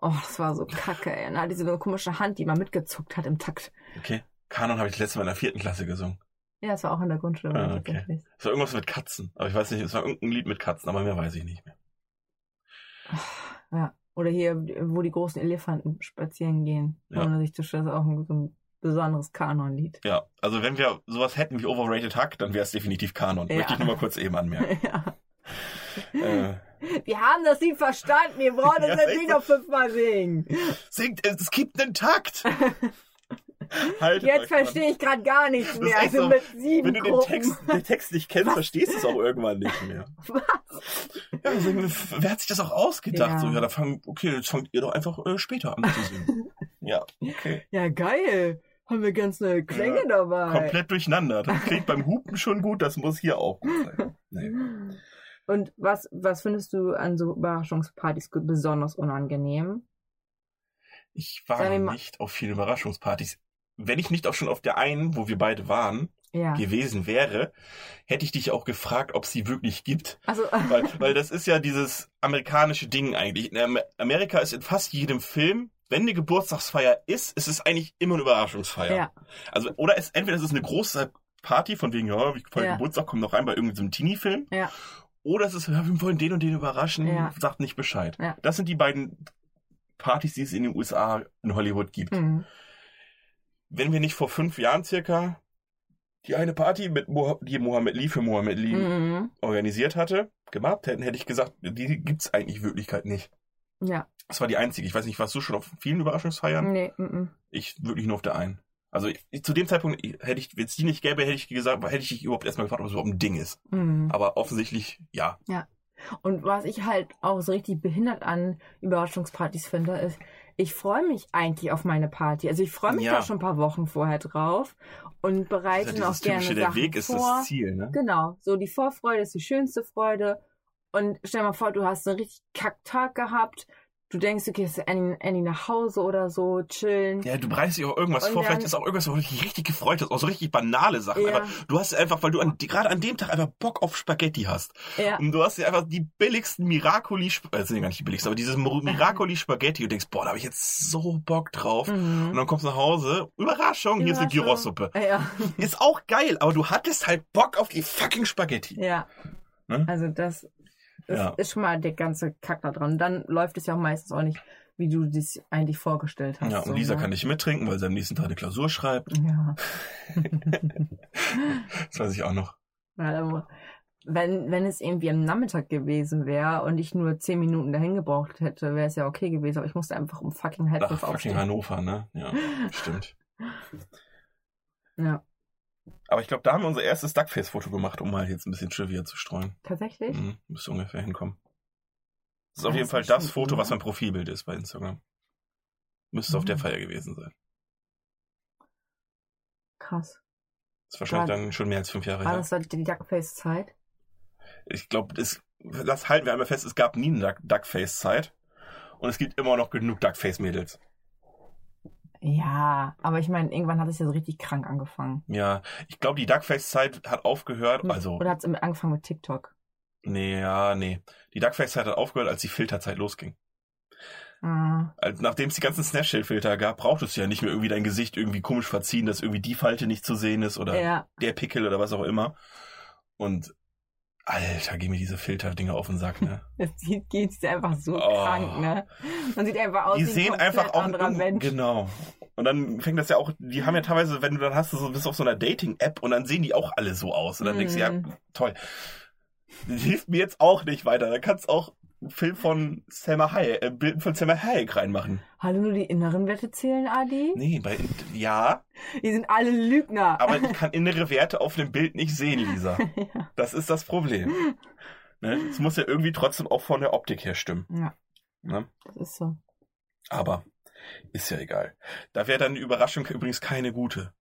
B: Oh, das war so kacke, ey. Und dann hat die so eine komische Hand, die mal mitgezuckt hat im Takt.
A: Okay. Kanon habe ich das letzte Mal in der vierten Klasse gesungen.
B: Ja, das war auch in der Grundschule
A: Ah, okay. Es war irgendwas mit Katzen. Aber ich weiß nicht, es war irgendein Lied mit Katzen, aber mehr weiß ich nicht mehr.
B: Ja. Oder hier, wo die großen Elefanten spazieren gehen.
A: Ja.
B: Ohne sich zu schützen, ist auch ein, so ein besonderes Kanonlied.
A: Ja, also wenn wir sowas hätten wie Overrated Hack, dann wäre es definitiv Kanon.
B: Ja.
A: Möchte ich nur mal kurz eben anmerken. (laughs)
B: ja.
A: äh,
B: Wir haben das Lied verstanden, wir (laughs) das
A: Ja, echt
B: nicht noch fünfmal singen.
A: singt, es gibt einen Takt. (laughs) Haltet
B: Jetzt verstehe ich gerade gar nichts
A: Das
B: mehr. Also
A: so,
B: mit sieben
A: Wenn du den. Text, den Text nicht kennst, verstehst du es auch irgendwann nicht mehr. Ja, also, wer hat sich das auch ausgedacht?
B: Ja.
A: So, ja, da fangen, okay, jetzt fangt ihr doch einfach äh, später an zu singen. ja, okay.
B: Ja, geil. Haben wir ganz neue Klänge
A: Ja,
B: dabei.
A: Komplett durcheinander. Das klingt beim Hupen schon gut, das muss hier auch gut sein. Nee.
B: Und was, was findest du an so Überraschungspartys besonders unangenehm?
A: Ich war nicht auf vielen Überraschungspartys. Wenn ich nicht auch schon auf der einen, wo wir beide waren,
B: Ja.
A: gewesen wäre, hätte ich dich auch gefragt, ob sie wirklich gibt.
B: Also, (laughs)
A: Weil, weil das ist ja dieses amerikanische Ding eigentlich. Amerika ist in fast jedem Film, wenn eine Geburtstagsfeier ist, ist es eigentlich immer eine Überraschungsfeier.
B: ja.
A: Also, oder es, entweder es ist eine große Party von wegen, ja, wie voll
B: Ja.
A: Geburtstag, kommt noch rein bei irgendeinem so Teenie-Film.
B: Ja.
A: Oder es ist, ja, wir wollen den und den überraschen,
B: Ja.
A: sagt nicht Bescheid.
B: Ja.
A: Das sind die beiden Partys, die es in den USA, in Hollywood gibt.
B: Mhm.
A: Wenn wir nicht vor fünf Jahren circa die eine Party, mit Mo die Mohammed Lee für Mohammed Lee
B: Mhm.
A: organisiert hatte, gemacht hätten, hätte ich gesagt, die gibt's eigentlich in Wirklichkeit nicht.
B: Ja.
A: Das war die einzige. Ich weiß nicht, warst du schon auf vielen Überraschungsfeiern?
B: Nee, mhm.
A: Ich wirklich nur auf der einen. Also ich, zu dem Zeitpunkt hätte ich, wenn es die nicht gäbe, hätte ich gesagt, hätte ich dich überhaupt erstmal gefragt, ob es überhaupt ein Ding ist.
B: Mhm.
A: Aber offensichtlich ja.
B: Und was ich halt auch so richtig behindert an Überraschungspartys finde, ist, ich freue mich eigentlich auf meine Party. Also ich freue mich
A: Ja.
B: da schon ein paar Wochen vorher drauf und bereite
A: ja
B: auch gerne
A: typische, der
B: Sachen
A: Weg ist
B: vor.
A: das Ziel, ne?
B: Genau, so die Vorfreude ist die schönste Freude. Und stell dir mal vor, du hast einen richtig Kacktag gehabt. Du denkst, du gehst Annie, Annie nach Hause oder so, chillen.
A: Ja, du bereitest dir auch irgendwas
B: Und
A: vor, vielleicht ist auch irgendwas, wo du dich richtig gefreut hast, auch so richtig banale Sachen.
B: Ja.
A: Einfach, du hast einfach, weil du an, gerade an dem Tag einfach Bock auf Spaghetti hast.
B: Ja.
A: Und du hast dir einfach die billigsten Miracoli, äh, sind ja gar nicht die billigsten, aber dieses Miracoli Spaghetti und denkst, boah, da habe ich jetzt so Bock drauf. Und
B: Mhm.
A: dann kommst du nach Hause, Überraschung, hier ist eine
B: Überraschung.
A: Gyrosuppe.
B: Ja.
A: Ist auch geil, aber du hattest halt Bock auf die fucking Spaghetti.
B: ja.
A: Ne?
B: Also das, das
A: Ja.
B: ist schon mal der ganze Kack da dran. Dann läuft es ja auch meistens auch nicht, wie du das eigentlich vorgestellt hast.
A: Ja, und
B: so,
A: Lisa
B: ne?
A: kann nicht mittrinken, weil sie am nächsten Tag eine Klausur schreibt.
B: Ja. (laughs)
A: Das weiß ich auch noch.
B: Also, wenn, wenn es irgendwie am Nachmittag gewesen wäre und ich nur zehn Minuten dahin gebraucht hätte, wäre es ja okay gewesen, aber ich musste einfach um fucking halb
A: Ach,
B: fünf
A: fucking
B: aufstehen.
A: Hannover, ne? Ja, (laughs) stimmt.
B: Ja,
A: Aber ich glaube, da haben wir unser erstes Duckface-Foto gemacht, um mal jetzt ein bisschen Trivia zu streuen.
B: tatsächlich?
A: Mhm, müsste ungefähr hinkommen. Das ist auf
B: Ja,
A: jeden
B: das
A: Fall das Foto,
B: cool,
A: was
B: ne?
A: mein Profilbild ist bei Instagram. Müsste auf der
B: Mhm.
A: Feier gewesen sein.
B: Krass.
A: Das ist wahrscheinlich
B: War-
A: dann schon mehr als fünf Jahre
B: War
A: her.
B: das dann die Duckface-Zeit?
A: Ich glaube, das, das halten wir einmal fest, es gab nie eine Duck- Duckface-Zeit. Und es gibt immer noch genug Duckface-Mädels.
B: Ja, aber ich meine, irgendwann hat es ja so richtig krank angefangen.
A: Ja, ich glaube, die Duckface-Zeit hat aufgehört,
B: Mit-
A: also,
B: Oder hat es angefangen mit TikTok?
A: nee, ja, nee. Die Duckface-Zeit hat aufgehört, als die Filterzeit losging.
B: Ah,
A: Also, nachdem es die ganzen Snapchat-Filter gab, brauchtest du ja nicht mehr irgendwie dein Gesicht irgendwie komisch verziehen, dass irgendwie die Falte nicht zu sehen ist oder
B: ja.
A: der Pickel oder was auch immer. Und Alter, geh mir diese Filterdinger auf den Sack, ne? (laughs)
B: Das sieht, geht einfach so
A: Oh.
B: krank, ne? Man sieht einfach aus
A: die
B: wie ein
A: sehen einfach auch
B: anderer Mensch.
A: genau. Und dann fängt das ja auch, die haben ja teilweise, wenn du dann hast, du so bist auf so einer Dating-App und dann sehen die auch alle so aus. Und dann denkst du, ja,
B: Mhm.
A: toll. Das hilft mir jetzt auch nicht weiter. Da kannst du auch Film von Selma Hayek, äh, Bild von Selma Hayek reinmachen.
B: Hallo, nur die inneren Werte zählen, Adi?
A: Nee, bei, ja,
B: Die sind alle Lügner.
A: aber ich (laughs) kann innere Werte auf dem Bild nicht sehen, Lisa. (laughs)
B: ja.
A: Das ist das Problem. Ne? Es muss ja irgendwie trotzdem auch von der Optik her stimmen.
B: ja,
A: Ne?
B: das ist so.
A: Aber ist ja egal. Da wäre dann die Überraschung übrigens keine gute.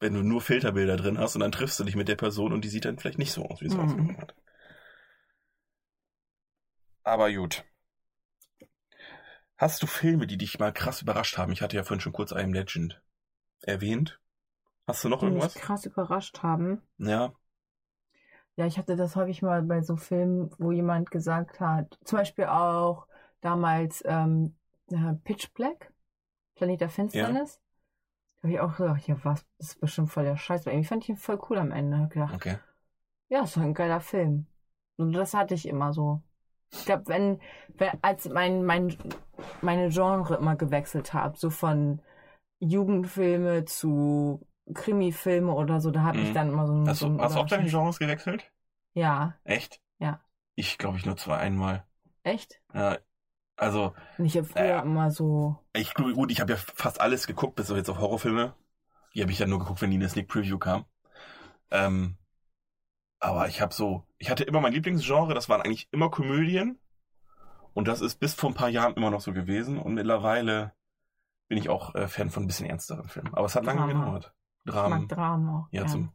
A: Wenn du nur Filterbilder drin hast und dann triffst du dich mit der Person und die sieht dann vielleicht nicht so aus, wie sie
B: Mhm.
A: ausgenommen hat. Aber gut. Hast du Filme, die dich mal krass überrascht haben? Ich hatte ja vorhin schon kurz Am Legend erwähnt. Hast du noch
B: Die mich
A: irgendwas?
B: krass überrascht haben.
A: Ja.
B: Ja, ich hatte das häufig mal bei so Filmen, wo jemand gesagt hat, zum Beispiel auch damals ähm, äh, Pitch Black, Planet der Finsternis. Da habe ich auch gedacht, ja was, das ist bestimmt voll der Scheiß. Aber irgendwie fand ich ihn voll cool am Ende. Hab gedacht,
A: Okay.
B: ja, ist doch ein geiler Film. Und das hatte ich immer so. Ich glaube, wenn, wenn, als mein, mein, meine Genre immer gewechselt habe, so von Jugendfilme zu Krimi-Filme oder so, da habe ich
A: Mhm.
B: dann immer so ein.
A: Hast
B: so ein
A: hast du auch deine Genres gewechselt?
B: Ja,
A: Echt?
B: Ja.
A: Ich glaube ich nur zwei einmal.
B: echt?
A: Ja. Also,
B: Und ich habe früher
A: Ja.
B: immer so.
A: Ich gut, ich habe ja fast alles geguckt, bis auf jetzt auf Horrorfilme. Die habe ich dann nur geguckt, wenn die in der Sneak Preview kam. Ähm, aber ich habe so, ich hatte immer mein Lieblingsgenre, das waren eigentlich immer Komödien. Und das ist bis vor ein paar Jahren immer noch so gewesen. Und mittlerweile bin ich auch äh, Fan von ein bisschen ernsteren Filmen. Aber es hat lange gedauert.
B: Ich
A: Dramen.
B: mag Dramen auch.
A: Ja,
B: gern.
A: zum,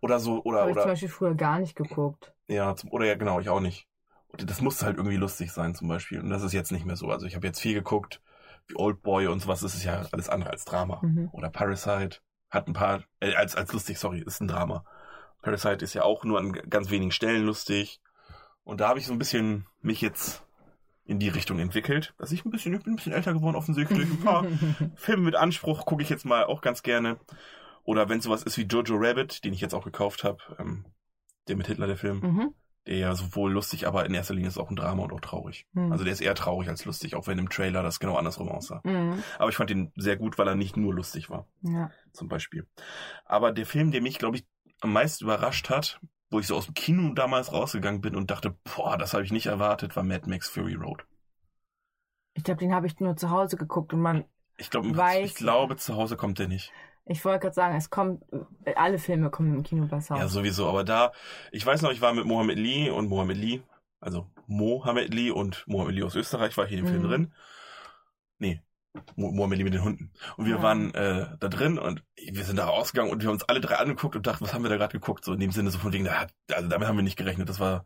A: oder so, oder,
B: Habe ich zum
A: oder,
B: Beispiel früher gar nicht geguckt.
A: ja, zum, oder ja, genau, ich auch nicht. Und das musste halt irgendwie lustig sein, zum Beispiel. Und das ist jetzt nicht mehr so. Also ich habe jetzt viel geguckt, wie Old Boy und sowas, das ist ja alles andere als Drama.
B: Mhm.
A: Oder Parasite hat ein paar, äh, als, als lustig, sorry, ist ein Drama. Parasite ist ja auch nur an ganz wenigen Stellen lustig. Und da habe ich so ein bisschen mich jetzt in die Richtung entwickelt, dass ich ein bisschen, ich bin ein bisschen älter geworden offensichtlich. Ein paar (laughs) Filme mit Anspruch gucke ich jetzt mal auch ganz gerne. Oder wenn sowas ist wie Jojo Rabbit, den ich jetzt auch gekauft habe, ähm, der mit Hitler, der Film,
B: mhm.
A: der ja sowohl lustig, aber in erster Linie ist auch ein Drama und auch traurig.
B: Mhm.
A: Also der ist eher traurig als lustig, auch wenn im Trailer das genau andersrum aussah.
B: Mhm.
A: Aber ich fand ihn sehr gut, weil er nicht nur lustig war
B: Ja.
A: zum Beispiel. Aber der Film, der mich, glaube ich, am meisten überrascht hat, wo ich so aus dem Kino damals rausgegangen bin und dachte, boah, das habe ich nicht erwartet, war Mad Max Fury Road.
B: Ich glaube, den habe ich nur zu Hause geguckt und man,
A: Ich glaube,
B: Weiß-
A: ich glaube, zu Hause kommt der nicht.
B: ich wollte gerade sagen, es kommt, alle Filme kommen im Kino besser.
A: Ja, sowieso. Aber da, ich weiß noch, ich war mit Mohammed Lee und Mohammed Lee, also Mohammed Lee und Mohammed Lee aus Österreich war hier im Film
B: Mhm.
A: drin. Nee, Lee mit den Hunden. Und wir
B: Ja.
A: waren äh, da drin und wir sind da rausgegangen und wir haben uns alle drei angeguckt und dachten, was haben wir da gerade geguckt? So in dem Sinne so von wegen, da hat- also damit haben wir nicht gerechnet. Das war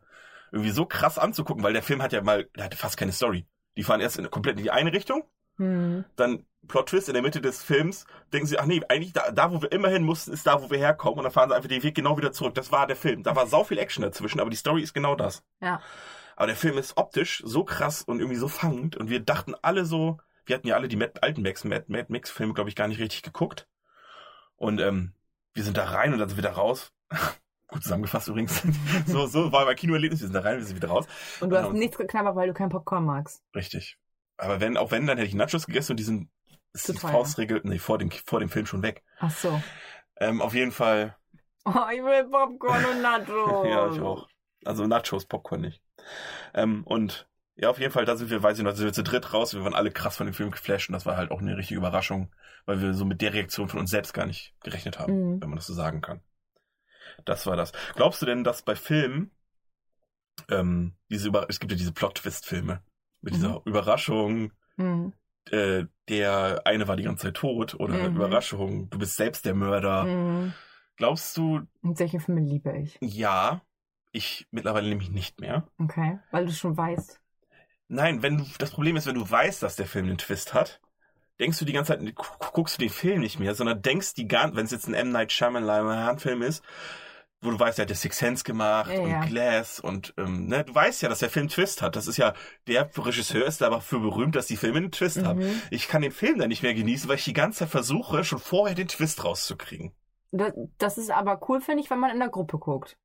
A: irgendwie so krass anzugucken, weil der Film hat ja mal, der hatte fast keine Story. Die fahren erst in, komplett in die eine Richtung,
B: Hm.
A: dann Plot Twist in der Mitte des Films, denken sie, ach nee, eigentlich da, da wo wir immer hin mussten, ist da, wo wir herkommen und dann fahren sie einfach den Weg genau wieder zurück. Das war der Film. Da war sau viel Action dazwischen, aber die Story ist genau das.
B: Ja.
A: Aber der Film ist optisch so krass und irgendwie so fangend und wir dachten alle so, wir hatten ja alle die Mad, alten Max, Mad, Mad Max Filme, glaube ich, gar nicht richtig geguckt. Und ähm, wir sind da rein und dann sind wir da raus. (laughs) Gut zusammengefasst übrigens. (laughs) so, so war mein Kinoerlebnis, wir sind da rein, wir sind wieder raus.
B: Und du hast
A: Ja.
B: nichts geknabbert, weil du kein Popcorn magst.
A: Richtig. Aber wenn, auch wenn, dann hätte ich Nachos gegessen und die sind, ist die. Faustregel, nee, vor dem, vor dem Film schon weg.
B: Ach so.
A: Ähm, auf jeden Fall, (laughs)
B: Oh, ich will Popcorn und Nachos.
A: ja, ich auch. Also Nachos, Popcorn nicht. Ähm, und ja, auf jeden Fall, da sind wir, weiß ich noch, da sind wir zu dritt raus. Wir waren alle krass von dem Film geflasht und das war halt auch eine richtige Überraschung, weil wir so mit der Reaktion von uns selbst gar nicht gerechnet haben,
B: Mhm.
A: wenn man das so sagen kann. Das war das. Glaubst du denn, dass bei Filmen, ähm, diese Über es gibt ja diese Plot-Twist-Filme mit dieser Überraschung,
B: Hm.
A: äh, der eine war die ganze Zeit tot oder
B: Mhm.
A: Überraschung, du bist selbst der Mörder.
B: Hm.
A: Glaubst du,
B: Und solche Filme liebe ich.
A: ja, ich mittlerweile nämlich nicht mehr.
B: Okay. Weil du schon weißt.
A: Nein, wenn du, das Problem ist, wenn du weißt, dass der Film einen Twist hat, denkst du die ganze Zeit, gu- guckst du den Film nicht mehr, sondern denkst die ganze, wenn es jetzt ein M. Night Shyamalan Film ist, wo du weißt, er hat der Six Sense gemacht
B: Ja,
A: und
B: ja.
A: Glass und, ähm, ne, du weißt ja, dass der Film einen Twist hat. Das ist ja, der Regisseur ist aber für berühmt, dass die Filme einen Twist haben.
B: Mhm.
A: Ich kann den Film dann nicht mehr genießen, weil ich die ganze Zeit versuche, schon vorher den Twist rauszukriegen.
B: Das, das ist aber cool, finde ich, wenn man in der Gruppe guckt.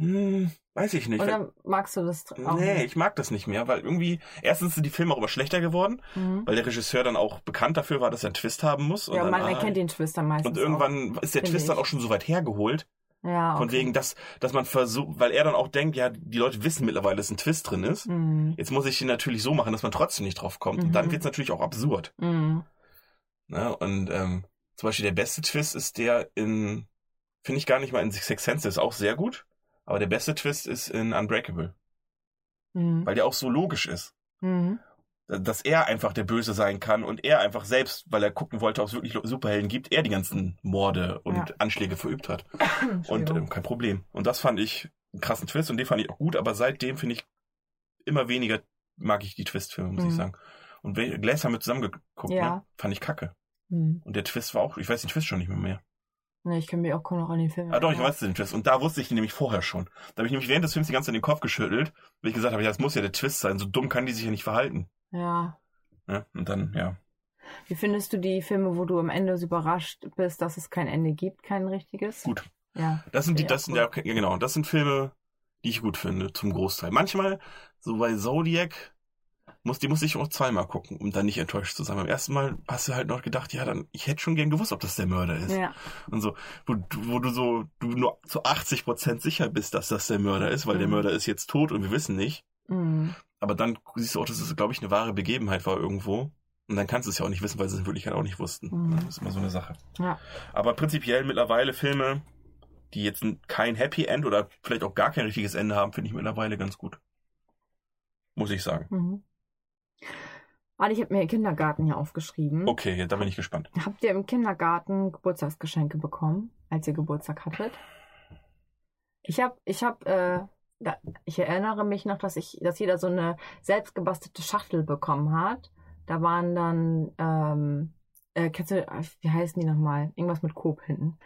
A: Hm, weiß ich nicht.
B: Oder magst du das auch
A: nee,
B: nicht?
A: ich mag das nicht mehr, weil irgendwie, erstens sind die Filme auch immer schlechter geworden,
B: Mhm.
A: weil der Regisseur dann auch bekannt dafür war, dass er einen Twist haben muss. Und
B: Ja,
A: dann,
B: man
A: ah,
B: erkennt den Twist dann meistens
A: Und irgendwann ist der Twist dann
B: ich.
A: auch schon so weit hergeholt,
B: auch. Ja,
A: von
B: okay.
A: wegen, dass, dass man versucht, weil er dann auch denkt, ja, die Leute wissen mittlerweile, dass ein Twist drin ist.
B: Mhm.
A: Jetzt muss ich den natürlich so machen, dass man trotzdem nicht drauf kommt. Und
B: Mhm.
A: dann wird's natürlich auch absurd.
B: Mhm.
A: Ne? Und ähm, zum Beispiel der beste Twist ist der in, finde ich gar nicht mal in Six Sense, ist auch sehr gut. Aber der beste Twist ist in Unbreakable,
B: Mhm.
A: weil der auch so logisch ist.
B: Mhm.
A: Dass er einfach der Böse sein kann und er einfach selbst, weil er gucken wollte, ob es wirklich Superhelden gibt, er die ganzen Morde und
B: Ja.
A: Anschläge verübt hat. (coughs) Und ähm, kein Problem. Und das fand ich einen krassen Twist und den fand ich auch gut, aber seitdem finde ich immer weniger mag ich die Twist-Filme, muss
B: Mhm.
A: ich sagen. Und Glass haben wir zusammen geguckt,
B: Ja.
A: ne? Fand ich kacke.
B: Mhm.
A: Und der Twist war auch, ich weiß den Twist schon nicht mehr mehr.
B: Nee, ich kann mich auch kaum noch an den Film
A: Ah doch, ich
B: erinnern.
A: weiß den Twist. Und da wusste ich den nämlich vorher schon. Da habe ich nämlich während des Films die ganze Zeit den Kopf geschüttelt, weil ich gesagt habe, ja, das muss ja der Twist sein. So dumm kann die sich ja nicht verhalten.
B: Ja.
A: Ja, und dann, ja.
B: Wie findest du die Filme, wo du am Ende so überrascht bist, dass es kein Ende gibt, kein richtiges?
A: Gut.
B: Ja.
A: Das sind die, das sind ja, genau, das sind Filme, die ich gut finde, zum Großteil. Manchmal, so bei Zodiac, muss, die muss ich auch zweimal gucken, um dann nicht enttäuscht zu sein. Beim ersten Mal hast du halt noch gedacht, ja, dann, ich hätte schon gern gewusst, ob das der Mörder ist.
B: Ja.
A: Und so, wo, du- wo du so, du nur zu 80 Prozent sicher bist, dass das der Mörder ist, weil der
B: Mhm.
A: Mörder ist jetzt tot und wir wissen nicht.
B: Mhm.
A: Aber dann siehst du auch, dass es, glaube ich, eine wahre Begebenheit war irgendwo. Und dann kannst du es ja auch nicht wissen, weil sie es in Wirklichkeit auch nicht wussten.
B: Mhm.
A: Das ist immer so eine Sache.
B: Ja.
A: Aber prinzipiell mittlerweile Filme, die jetzt kein Happy End oder vielleicht auch gar kein richtiges Ende haben, finde ich mittlerweile ganz gut. Muss ich sagen.
B: Mhm. Adi, ich habe mir Kindergarten hier aufgeschrieben.
A: Okay, ja, da bin ich gespannt.
B: Habt ihr im Kindergarten Geburtstagsgeschenke bekommen, als ihr Geburtstag hattet? Ich habe, ich habe, äh, da, ich erinnere mich noch, dass ich, dass jeder so eine selbstgebastelte Schachtel bekommen hat. Da waren dann, ähm, äh, kennst du, wie heißen die nochmal? Irgendwas mit Coop hinten.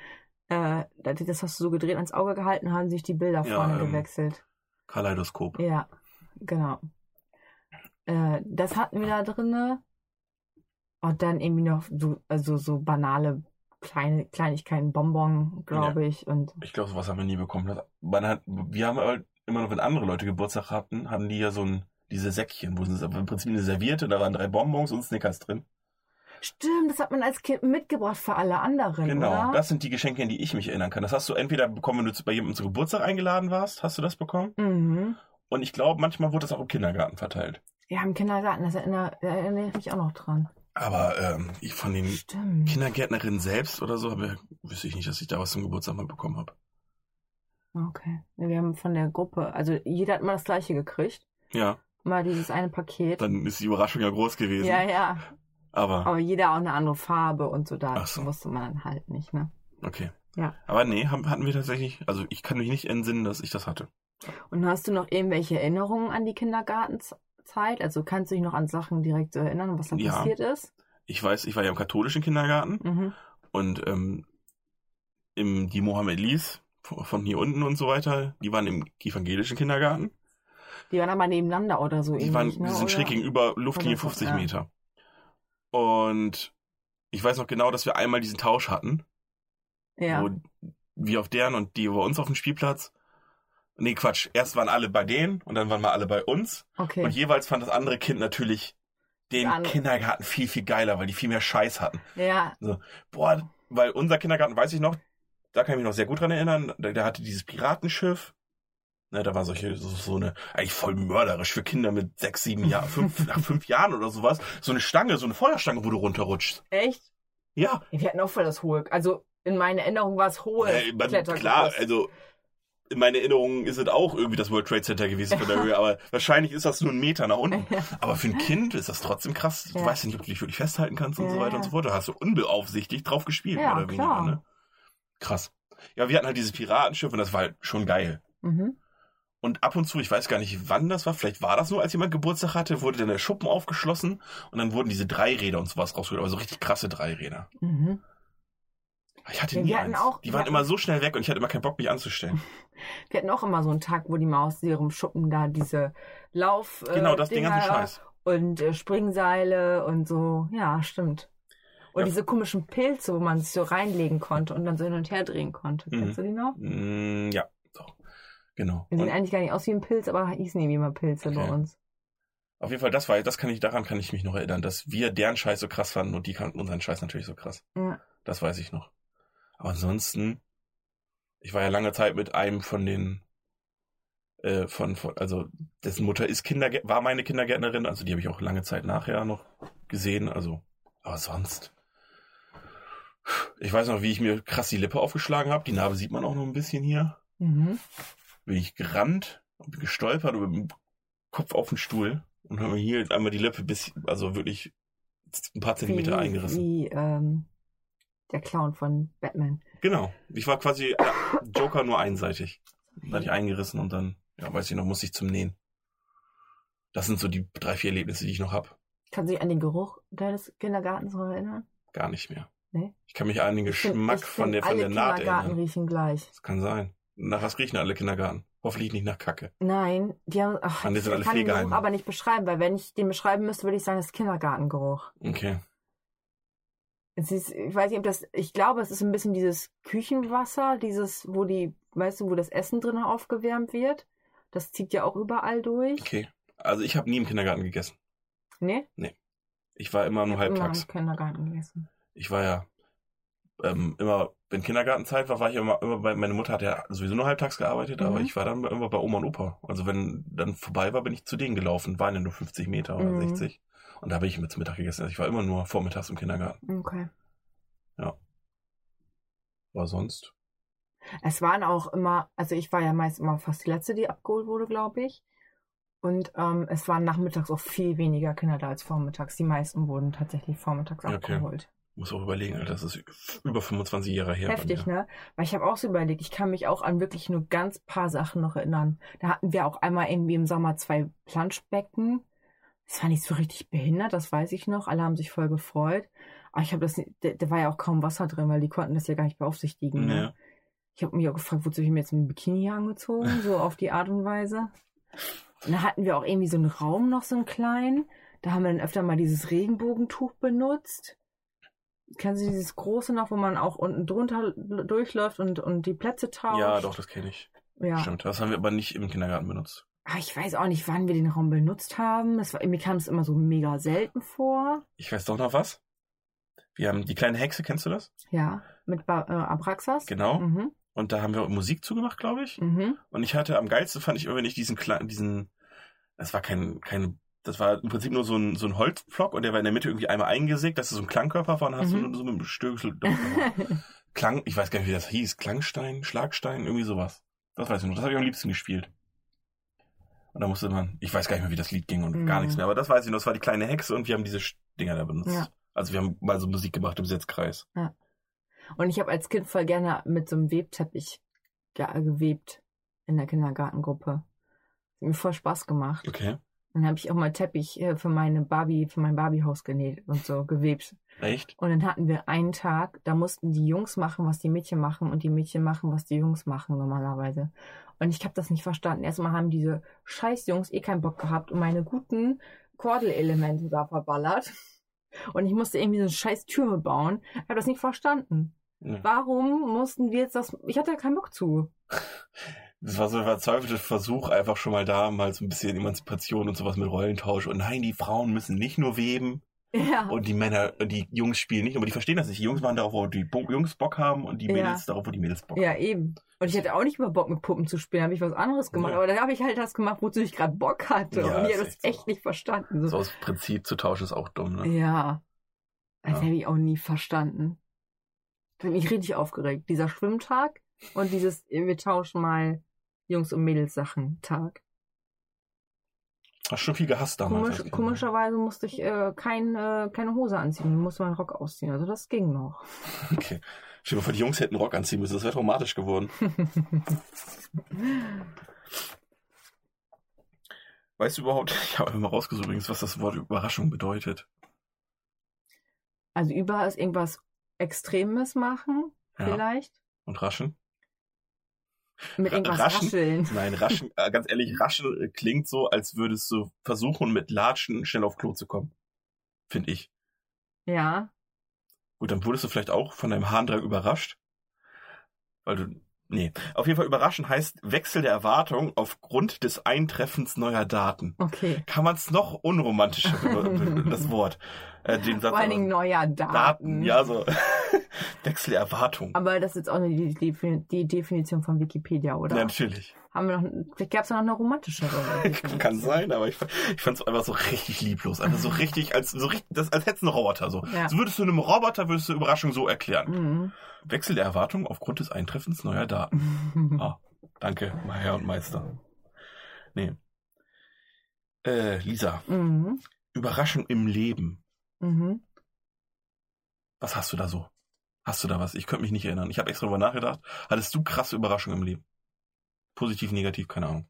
B: Äh, das hast du so gedreht ans Auge gehalten, haben sich die Bilder
A: Ja,
B: vorne
A: ähm,
B: gewechselt.
A: Kaleidoskop.
B: Ja, genau. Äh, das hatten wir da drinne. Und dann irgendwie noch so, also so banale kleine Kleinigkeiten, Bonbon, glaube ich. Und
A: Ich glaube, sowas haben wir nie bekommen. Das- Man hat, wir haben halt immer noch, wenn andere Leute Geburtstag hatten, hatten die ja so ein, diese Säckchen, wo sie im Prinzip eine Serviette, da waren drei Bonbons und Snickers drin.
B: stimmt, das hat man als Kind mitgebracht für alle anderen,
A: Genau,
B: oder?
A: das sind die Geschenke, an die ich mich erinnern kann. Das hast du entweder bekommen, wenn du bei jemandem zu Geburtstag eingeladen warst, hast du das bekommen?
B: Mhm.
A: Und ich glaube, manchmal wurde das auch im Kindergarten verteilt.
B: Ja, im Kindergarten, das erinnere, da erinnere ich mich auch noch dran.
A: Aber ähm, ich von den
B: Stimmt.
A: Kindergärtnerinnen selbst oder so, habe, wüsste ich nicht, dass ich da was zum Geburtstag mal bekommen habe.
B: Okay. Wir haben von der Gruppe, also jeder hat immer das gleiche gekriegt.
A: Ja,
B: Mal dieses eine Paket.
A: dann ist die Überraschung ja groß gewesen.
B: ja, ja.
A: Aber,
B: Aber jeder auch eine andere Farbe und so, da
A: so.
B: wusste man dann halt nicht, ne?
A: okay.
B: Ja.
A: Aber nee, haben, hatten wir tatsächlich, also ich kann mich nicht entsinnen, dass ich das hatte.
B: Und hast du noch irgendwelche Erinnerungen an die Kindergartenzeit? Also kannst du dich noch an Sachen direkt erinnern, was dann
A: Ja.
B: passiert ist?
A: Ich weiß, ich war ja im katholischen Kindergarten
B: Mhm.
A: und ähm, im, die Mohammed Lies von hier unten und so weiter, die waren im evangelischen Kindergarten.
B: Die waren aber nebeneinander oder so
A: Die waren,
B: ne?
A: sind schräg gegenüber, Luftlinie
B: Oder so,
A: 50
B: ja.
A: Meter. Und ich weiß noch genau, dass wir einmal diesen Tausch hatten.
B: Ja.
A: Wo wir auf deren und die bei uns auf dem Spielplatz. Nee, Quatsch. Erst waren alle bei denen und dann waren wir alle bei uns.
B: Okay.
A: Und jeweils fand das andere Kind natürlich den
B: andere-
A: Kindergarten viel, viel geiler, weil die viel mehr Scheiß hatten.
B: Ja.
A: Boah, weil unser Kindergarten, weiß ich noch, da kann ich mich noch sehr gut dran erinnern, der, der hatte dieses Piratenschiff. Ne, da war solche, so, so eine, eigentlich voll mörderisch für Kinder mit sechs, sieben (laughs) Jahren, fünf, nach fünf Jahren oder sowas. So eine Stange, so eine Feuerstange, wo du runterrutschst.
B: Echt?
A: Ja,
B: Ja, Wir hatten auch voll das hohe. Also in meiner Erinnerung war es hohe
A: äh, man, klar, also in meiner Erinnerung ist es auch irgendwie das World Trade Center gewesen von der (laughs) Höhe, aber wahrscheinlich ist das nur ein Meter nach unten. Aber für ein Kind ist das trotzdem krass. Du
B: Ja.
A: weißt ja nicht, ob du dich wirklich festhalten kannst und
B: Ja,
A: so weiter und so fort. Da hast du unbeaufsichtigt drauf gespielt,
B: Ja,
A: oder
B: klar.
A: weniger. Ne? Krass. Ja, wir hatten halt dieses Piratenschiff und das war halt schon geil.
B: Mhm.
A: Und ab und zu, ich weiß gar nicht, wann das war, vielleicht war das nur, als jemand Geburtstag hatte, wurde dann der Schuppen aufgeschlossen und dann wurden diese Dreiräder und sowas rausgeholt, aber so richtig krasse Dreiräder.
B: Mhm.
A: Ich hatte nie eins.
B: auch-
A: die waren
B: hatten-
A: immer so schnell weg und ich hatte immer keinen Bock, mich anzustellen. (laughs)
B: Wir hatten auch immer so einen Tag, wo die Maus ihrem Schuppen da diese Lauf. Äh,
A: genau, das, den
B: Dinger
A: ganzen Scheiß.
B: Und äh, Springseile und so. Ja, stimmt. Und
A: Ja.
B: diese komischen Pilze, wo man sich so reinlegen konnte und dann so hin und her drehen konnte.
A: Mhm.
B: Kennst du die noch?
A: Mm, ja, so. Genau.
B: Die sehen eigentlich gar nicht aus wie ein Pilz, aber hießen irgendwie immer Pilze bei
A: Okay.
B: uns.
A: auf jeden Fall, das war, das kann ich, daran kann ich mich noch erinnern, dass wir deren Scheiß so krass fanden und die kannten unseren Scheiß natürlich so krass.
B: Ja.
A: Das weiß ich noch. Aber ansonsten, ich war ja lange Zeit mit einem von den, äh, von, von also dessen Mutter ist Kindergär war meine Kindergärtnerin, also die habe ich auch lange Zeit nachher noch gesehen, also, aber sonst. Ich weiß noch, wie ich mir krass die Lippe aufgeschlagen habe. Die Narbe sieht man auch noch ein bisschen hier.
B: Mhm.
A: Bin ich gerannt und bin gestolpert und mit dem Kopf auf den Stuhl und habe mir hier einmal die Lippe bis, also wirklich ein paar Zentimeter
B: wie,
A: eingerissen.
B: Wie ähm, der Clown von Batman.
A: Genau. Ich war quasi äh, Joker nur einseitig. Dann hatte ich eingerissen und dann, ja, weiß ich noch, musste ich zum Nähen. Das sind so die drei, vier Erlebnisse, die ich noch hab.
B: Kannst du dich an den Geruch deines Kindergartens noch erinnern?
A: Gar nicht mehr.
B: Nee?
A: Ich kann mich an den
B: find-
A: Geschmack
B: ich
A: von
B: find,
A: der, von
B: alle
A: der Naht
B: Kindergarten
A: erinnern.
B: riechen gleich.
A: Das kann sein. Nach was riechen alle Kindergarten? Hoffentlich nicht nach Kacke.
B: Nein, die haben. Ach,
A: die
B: ich
A: sind alle
B: kann den Geruch aber nicht beschreiben, weil wenn ich den beschreiben müsste, würde ich sagen, das ist Kindergartengeruch.
A: Okay.
B: Es ist, ich weiß nicht, ob das. Ich glaube, es ist ein bisschen dieses Küchenwasser, dieses, wo die, weißt du, wo das Essen drin aufgewärmt wird. Das zieht ja auch überall durch.
A: Okay. Also ich habe nie im Kindergarten gegessen.
B: Ne?
A: Ich war immer nur
B: Ich hab immer
A: halbtags.
B: im Kindergarten gegessen.
A: Ich war ja ähm, immer, wenn Kindergartenzeit war, war ich immer, immer bei, meine Mutter hat ja sowieso nur halbtags gearbeitet, aber
B: Mhm.
A: ich war dann immer bei Oma und Opa. Also wenn dann vorbei war, bin ich zu denen gelaufen, waren ja nur 50 Meter oder
B: Mhm.
A: 60. Und da bin ich mit zum Mittag gegessen. Also ich war immer nur vormittags im Kindergarten.
B: Okay.
A: Aber sonst?
B: Es waren auch immer, also ich war ja meist immer fast die letzte, die abgeholt wurde, glaube ich. Und ähm, es waren nachmittags auch viel weniger Kinder da als vormittags. Die meisten wurden tatsächlich vormittags
A: Ja, okay.
B: abgeholt.
A: Muss auch überlegen, Alter, das ist über 25 Jahre her.
B: Heftig, ne? Weil ich habe auch so überlegt, ich kann mich auch an wirklich nur ganz paar Sachen noch erinnern. Da hatten wir auch einmal irgendwie im Sommer zwei Planschbecken. Das war nicht so richtig behindert, das weiß ich noch. Alle haben sich voll gefreut. Aber ich habe das, da, war ja auch kaum Wasser drin, weil die konnten das ja gar nicht beaufsichtigen.
A: Ja.
B: Ne? Ich habe mich auch gefragt, wozu habe ich mir jetzt ein Bikini angezogen, (laughs) so auf die Art und Weise. Und da hatten wir auch irgendwie so einen Raum noch, so einen kleinen. Da haben wir dann öfter mal dieses Regenbogentuch benutzt. Kennst du dieses große noch, wo man auch unten drunter durchläuft und, und die Plätze tauscht?
A: Ja, doch, das kenne ich.
B: Ja.
A: Stimmt. Das haben wir aber nicht im Kindergarten benutzt.
B: Ah, ich weiß auch nicht, wann wir den Raum benutzt haben. War, mir kam es immer so mega selten vor.
A: Ich weiß doch noch was. Wir haben die kleine Hexe, kennst du das?
B: Ja, mit ba äh, Abraxas.
A: Genau.
B: Mhm.
A: Und da haben wir Musik zugemacht, glaube ich.
B: Mhm.
A: Und ich hatte am geilsten fand ich immer, wenn ich diesen kleinen, diesen, das war kein, kein, das war im Prinzip nur so ein, so ein Holzpflock und der war in der Mitte irgendwie einmal eingesägt, dass es so ein Klangkörper war und hast
B: Mhm.
A: du so mit einem Stößel (laughs) Klang, ich weiß gar nicht, wie das hieß, Klangstein, Schlagstein, irgendwie sowas. Das weiß ich noch, das habe ich am liebsten gespielt. Und da musste man, ich weiß gar nicht mehr, wie das Lied ging und gar
B: Mhm.
A: nichts mehr, aber das weiß ich noch, das war die kleine Hexe und wir haben diese Dinger da benutzt.
B: Ja.
A: Also wir haben mal so Musik gemacht im Setzkreis.
B: Und ich habe als Kind voll gerne mit so einem Webteppich ge gewebt in der Kindergartengruppe. Hat mir voll Spaß gemacht.
A: Okay.
B: Dann habe ich auch mal Teppich äh, für meine Barbie, für mein Barbiehaus genäht und so gewebt.
A: Echt?
B: Und dann hatten wir einen Tag, da mussten die Jungs machen, was die Mädchen machen und die Mädchen machen, was die Jungs machen normalerweise. Und ich habe das nicht verstanden. Erstmal haben diese scheiß Jungs eh keinen Bock gehabt und meine guten Kordelelemente da verballert. Und ich musste irgendwie so eine scheiß Türme bauen. Ich habe das nicht verstanden.
A: Ja.
B: Warum mussten wir jetzt das... Ich hatte da keinen Bock zu.
A: Das war so ein verzweifelter Versuch, einfach schon mal da mal so ein bisschen Emanzipation und sowas mit Rollentausch. Und nein, die Frauen müssen nicht nur weben
B: Ja.
A: und die Männer und die Jungs spielen nicht, aber die verstehen das nicht. Die Jungs waren darauf, wo die Bo Jungs Bock haben und die
B: Ja.
A: Mädels darauf, wo die Mädels Bock haben.
B: Ja, eben. Und ich hatte auch nicht mehr Bock, mit Puppen zu spielen. habe ich was anderes gemacht.
A: Ja.
B: Aber dann habe ich halt das gemacht, wozu ich gerade Bock hatte.
A: Ja,
B: und ich habe das
A: echt so.
B: nicht verstanden.
A: So aus Prinzip zu tauschen ist auch dumm, ne?
B: Ja. Das
A: Ja.
B: hätte ich auch nie verstanden. Das hat mich richtig aufgeregt. Dieser Schwimmtag und dieses, wir tauschen mal Jungs- und Mädels-Sachen Tag.
A: Hast schon viel gehasst damals.
B: Komisch,
A: ne?
B: komischerweise musste ich äh, kein, äh, keine Hose anziehen, musste meinen Rock ausziehen. Also das ging noch. (laughs)
A: Okay. Stell dir mal vor, die Jungs hätten Rock anziehen müssen. Das wäre traumatisch geworden. (laughs) Weißt du überhaupt, (laughs) ich habe mal rausgesucht übrigens, was das Wort Überraschung bedeutet.
B: Also überall ist irgendwas Extremes machen,
A: Ja.
B: vielleicht.
A: Und raschen?
B: Mit irgendwas
A: raschen?
B: rascheln.
A: Nein, raschen, äh, ganz ehrlich, raschen äh, klingt so, als würdest du versuchen, mit Latschen schnell auf Klo zu kommen. Finde ich.
B: Ja.
A: Gut, dann wurdest du vielleicht auch von deinem Harndrang überrascht. Weil du Nee. Auf jeden Fall überraschend heißt Wechsel der Erwartung aufgrund des Eintreffens neuer Daten.
B: Okay.
A: Kann man es noch unromantischer, das (laughs) Wort. Äh, den Satz,
B: Vor allen Dingen neuer Daten.
A: Daten, ja, so. (laughs) Wechsel der Erwartung.
B: Aber das ist jetzt auch nur die, die, Definition von Wikipedia, oder?
A: Ja, natürlich.
B: Haben wir noch, vielleicht gab es noch eine romantischere. (laughs) Definition.
A: Kann sein, aber ich, fand- ich fand es einfach so richtig lieblos. Einfach so richtig, als, so richtig, das, als hättest du einen Roboter, so.
B: Ja.
A: So würdest du einem Roboter, würdest du Überraschung so erklären.
B: Mhm.
A: Wechsel der Erwartung aufgrund des Eintreffens neuer Daten. (laughs) Ah, danke, mein Herr und Meister. Nee. Äh, Lisa,
B: Mhm.
A: Überraschung im Leben.
B: Mhm.
A: Was hast du da so? Hast du da was? Ich könnte mich nicht erinnern. Ich habe extra drüber nachgedacht. Hattest du krasse Überraschungen im Leben? Positiv, negativ, keine Ahnung.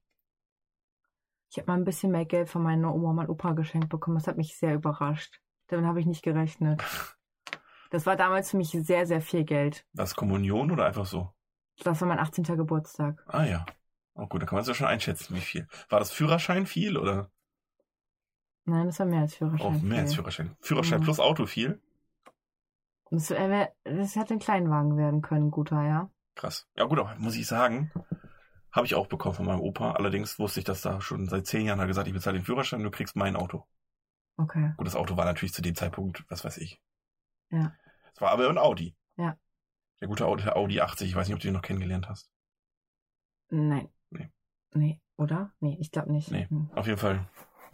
B: Ich habe mal ein bisschen mehr Geld von meiner Oma und meinem Opa geschenkt bekommen. Das hat mich sehr überrascht. Damit habe ich nicht gerechnet. (laughs) Das war damals für mich sehr, sehr viel Geld.
A: Was, Kommunion oder einfach so?
B: Das war mein 18. Geburtstag.
A: Ah ja. Oh gut, da kann man es ja schon einschätzen, wie viel. War das Führerschein viel oder?
B: Nein, das war mehr als
A: Oh,
B: Führerschein.
A: mehr als
B: viel.
A: Führerschein. Führerschein
B: Mhm.
A: plus Auto viel?
B: Das, äh, das hätte ein Kleinwagen werden können, guter, ja.
A: Krass. Ja gut, aber muss ich sagen, habe ich auch bekommen von meinem Opa. Allerdings wusste ich das da schon seit zehn Jahren. Er hat gesagt, ich bezahle den Führerschein, du kriegst mein Auto.
B: Okay.
A: Gut, das Auto war natürlich zu dem Zeitpunkt, was weiß ich.
B: Ja.
A: Es war aber ein Audi.
B: Ja.
A: Der gute Audi, der Audi 80. Ich weiß nicht, ob du den noch kennengelernt hast.
B: Nein.
A: Nee.
B: Nee, oder? Nee, ich glaube nicht.
A: Nee.
B: Hm.
A: Auf jeden Fall.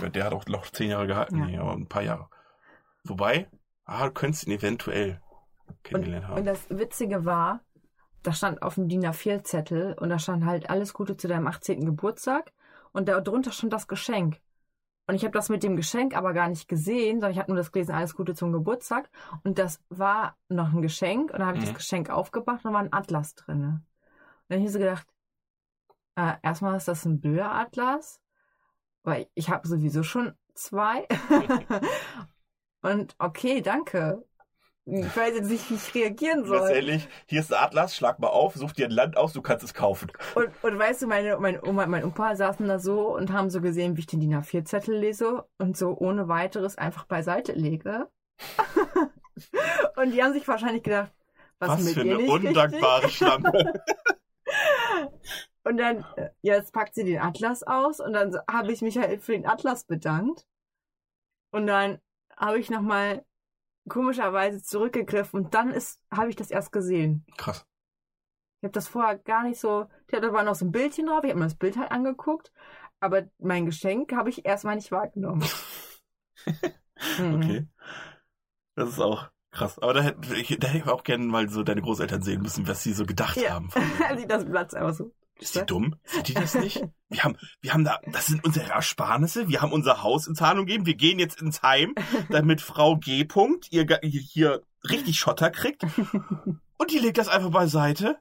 A: Der hat auch noch zehn Jahre gehalten.
B: Ja.
A: Nee, aber ein paar Jahre. Wobei, ah, du könntest ihn eventuell kennengelernt
B: Und
A: haben.
B: das Witzige war, da stand auf dem DIN A4-Zettel und da stand halt alles Gute zu deinem 18. Geburtstag und da drunter stand das Geschenk. Und ich habe das mit dem Geschenk aber gar nicht gesehen, sondern ich habe nur das gelesen, alles Gute zum Geburtstag. Und das war noch ein Geschenk und dann habe ich
A: Mhm.
B: das Geschenk aufgemacht und da war ein Atlas drin. Und dann habe ich so gedacht, äh, erstmal ist das ein Böe-Atlas, weil ich habe sowieso schon zwei. (laughs) und okay, danke. Ich weiß jetzt nicht, wie ich reagieren soll.
A: Letztendlich, hier ist der Atlas, schlag mal auf, such dir ein Land aus, du kannst es kaufen.
B: Und, und weißt du, meine, meine Oma und mein Opa saßen da so und haben so gesehen, wie ich den DIN A4-Zettel lese und so ohne weiteres einfach beiseite lege. (laughs) und die haben sich wahrscheinlich gedacht, was,
A: Was, für eine undankbare Schlampe. (laughs)
B: Und dann, äh, jetzt packt sie den Atlas aus und dann habe ich mich halt für den Atlas bedankt. Und dann habe ich nochmal komischerweise zurückgegriffen und dann ist, habe ich das erst gesehen.
A: Krass.
B: Ich habe das vorher gar nicht so. Da war noch so ein Bildchen drauf. Ich habe mir das Bild halt angeguckt. Aber mein Geschenk habe ich erstmal nicht wahrgenommen. (laughs) Mhm.
A: Okay. Das ist auch krass. Aber da hätte ich, da hätte ich auch gerne mal so deine Großeltern sehen müssen, was sie so gedacht
B: Ja.
A: haben. (laughs)
B: Also das Blatt einfach so.
A: Ist die dumm? Sind die das nicht? (laughs) Wir haben, wir haben da, das sind unsere Ersparnisse. Wir haben unser Haus in Zahlung gegeben. Wir gehen jetzt ins Heim, (laughs) damit Frau G. -Punkt ihr hier richtig Schotter kriegt. (laughs) Und die legt das einfach beiseite.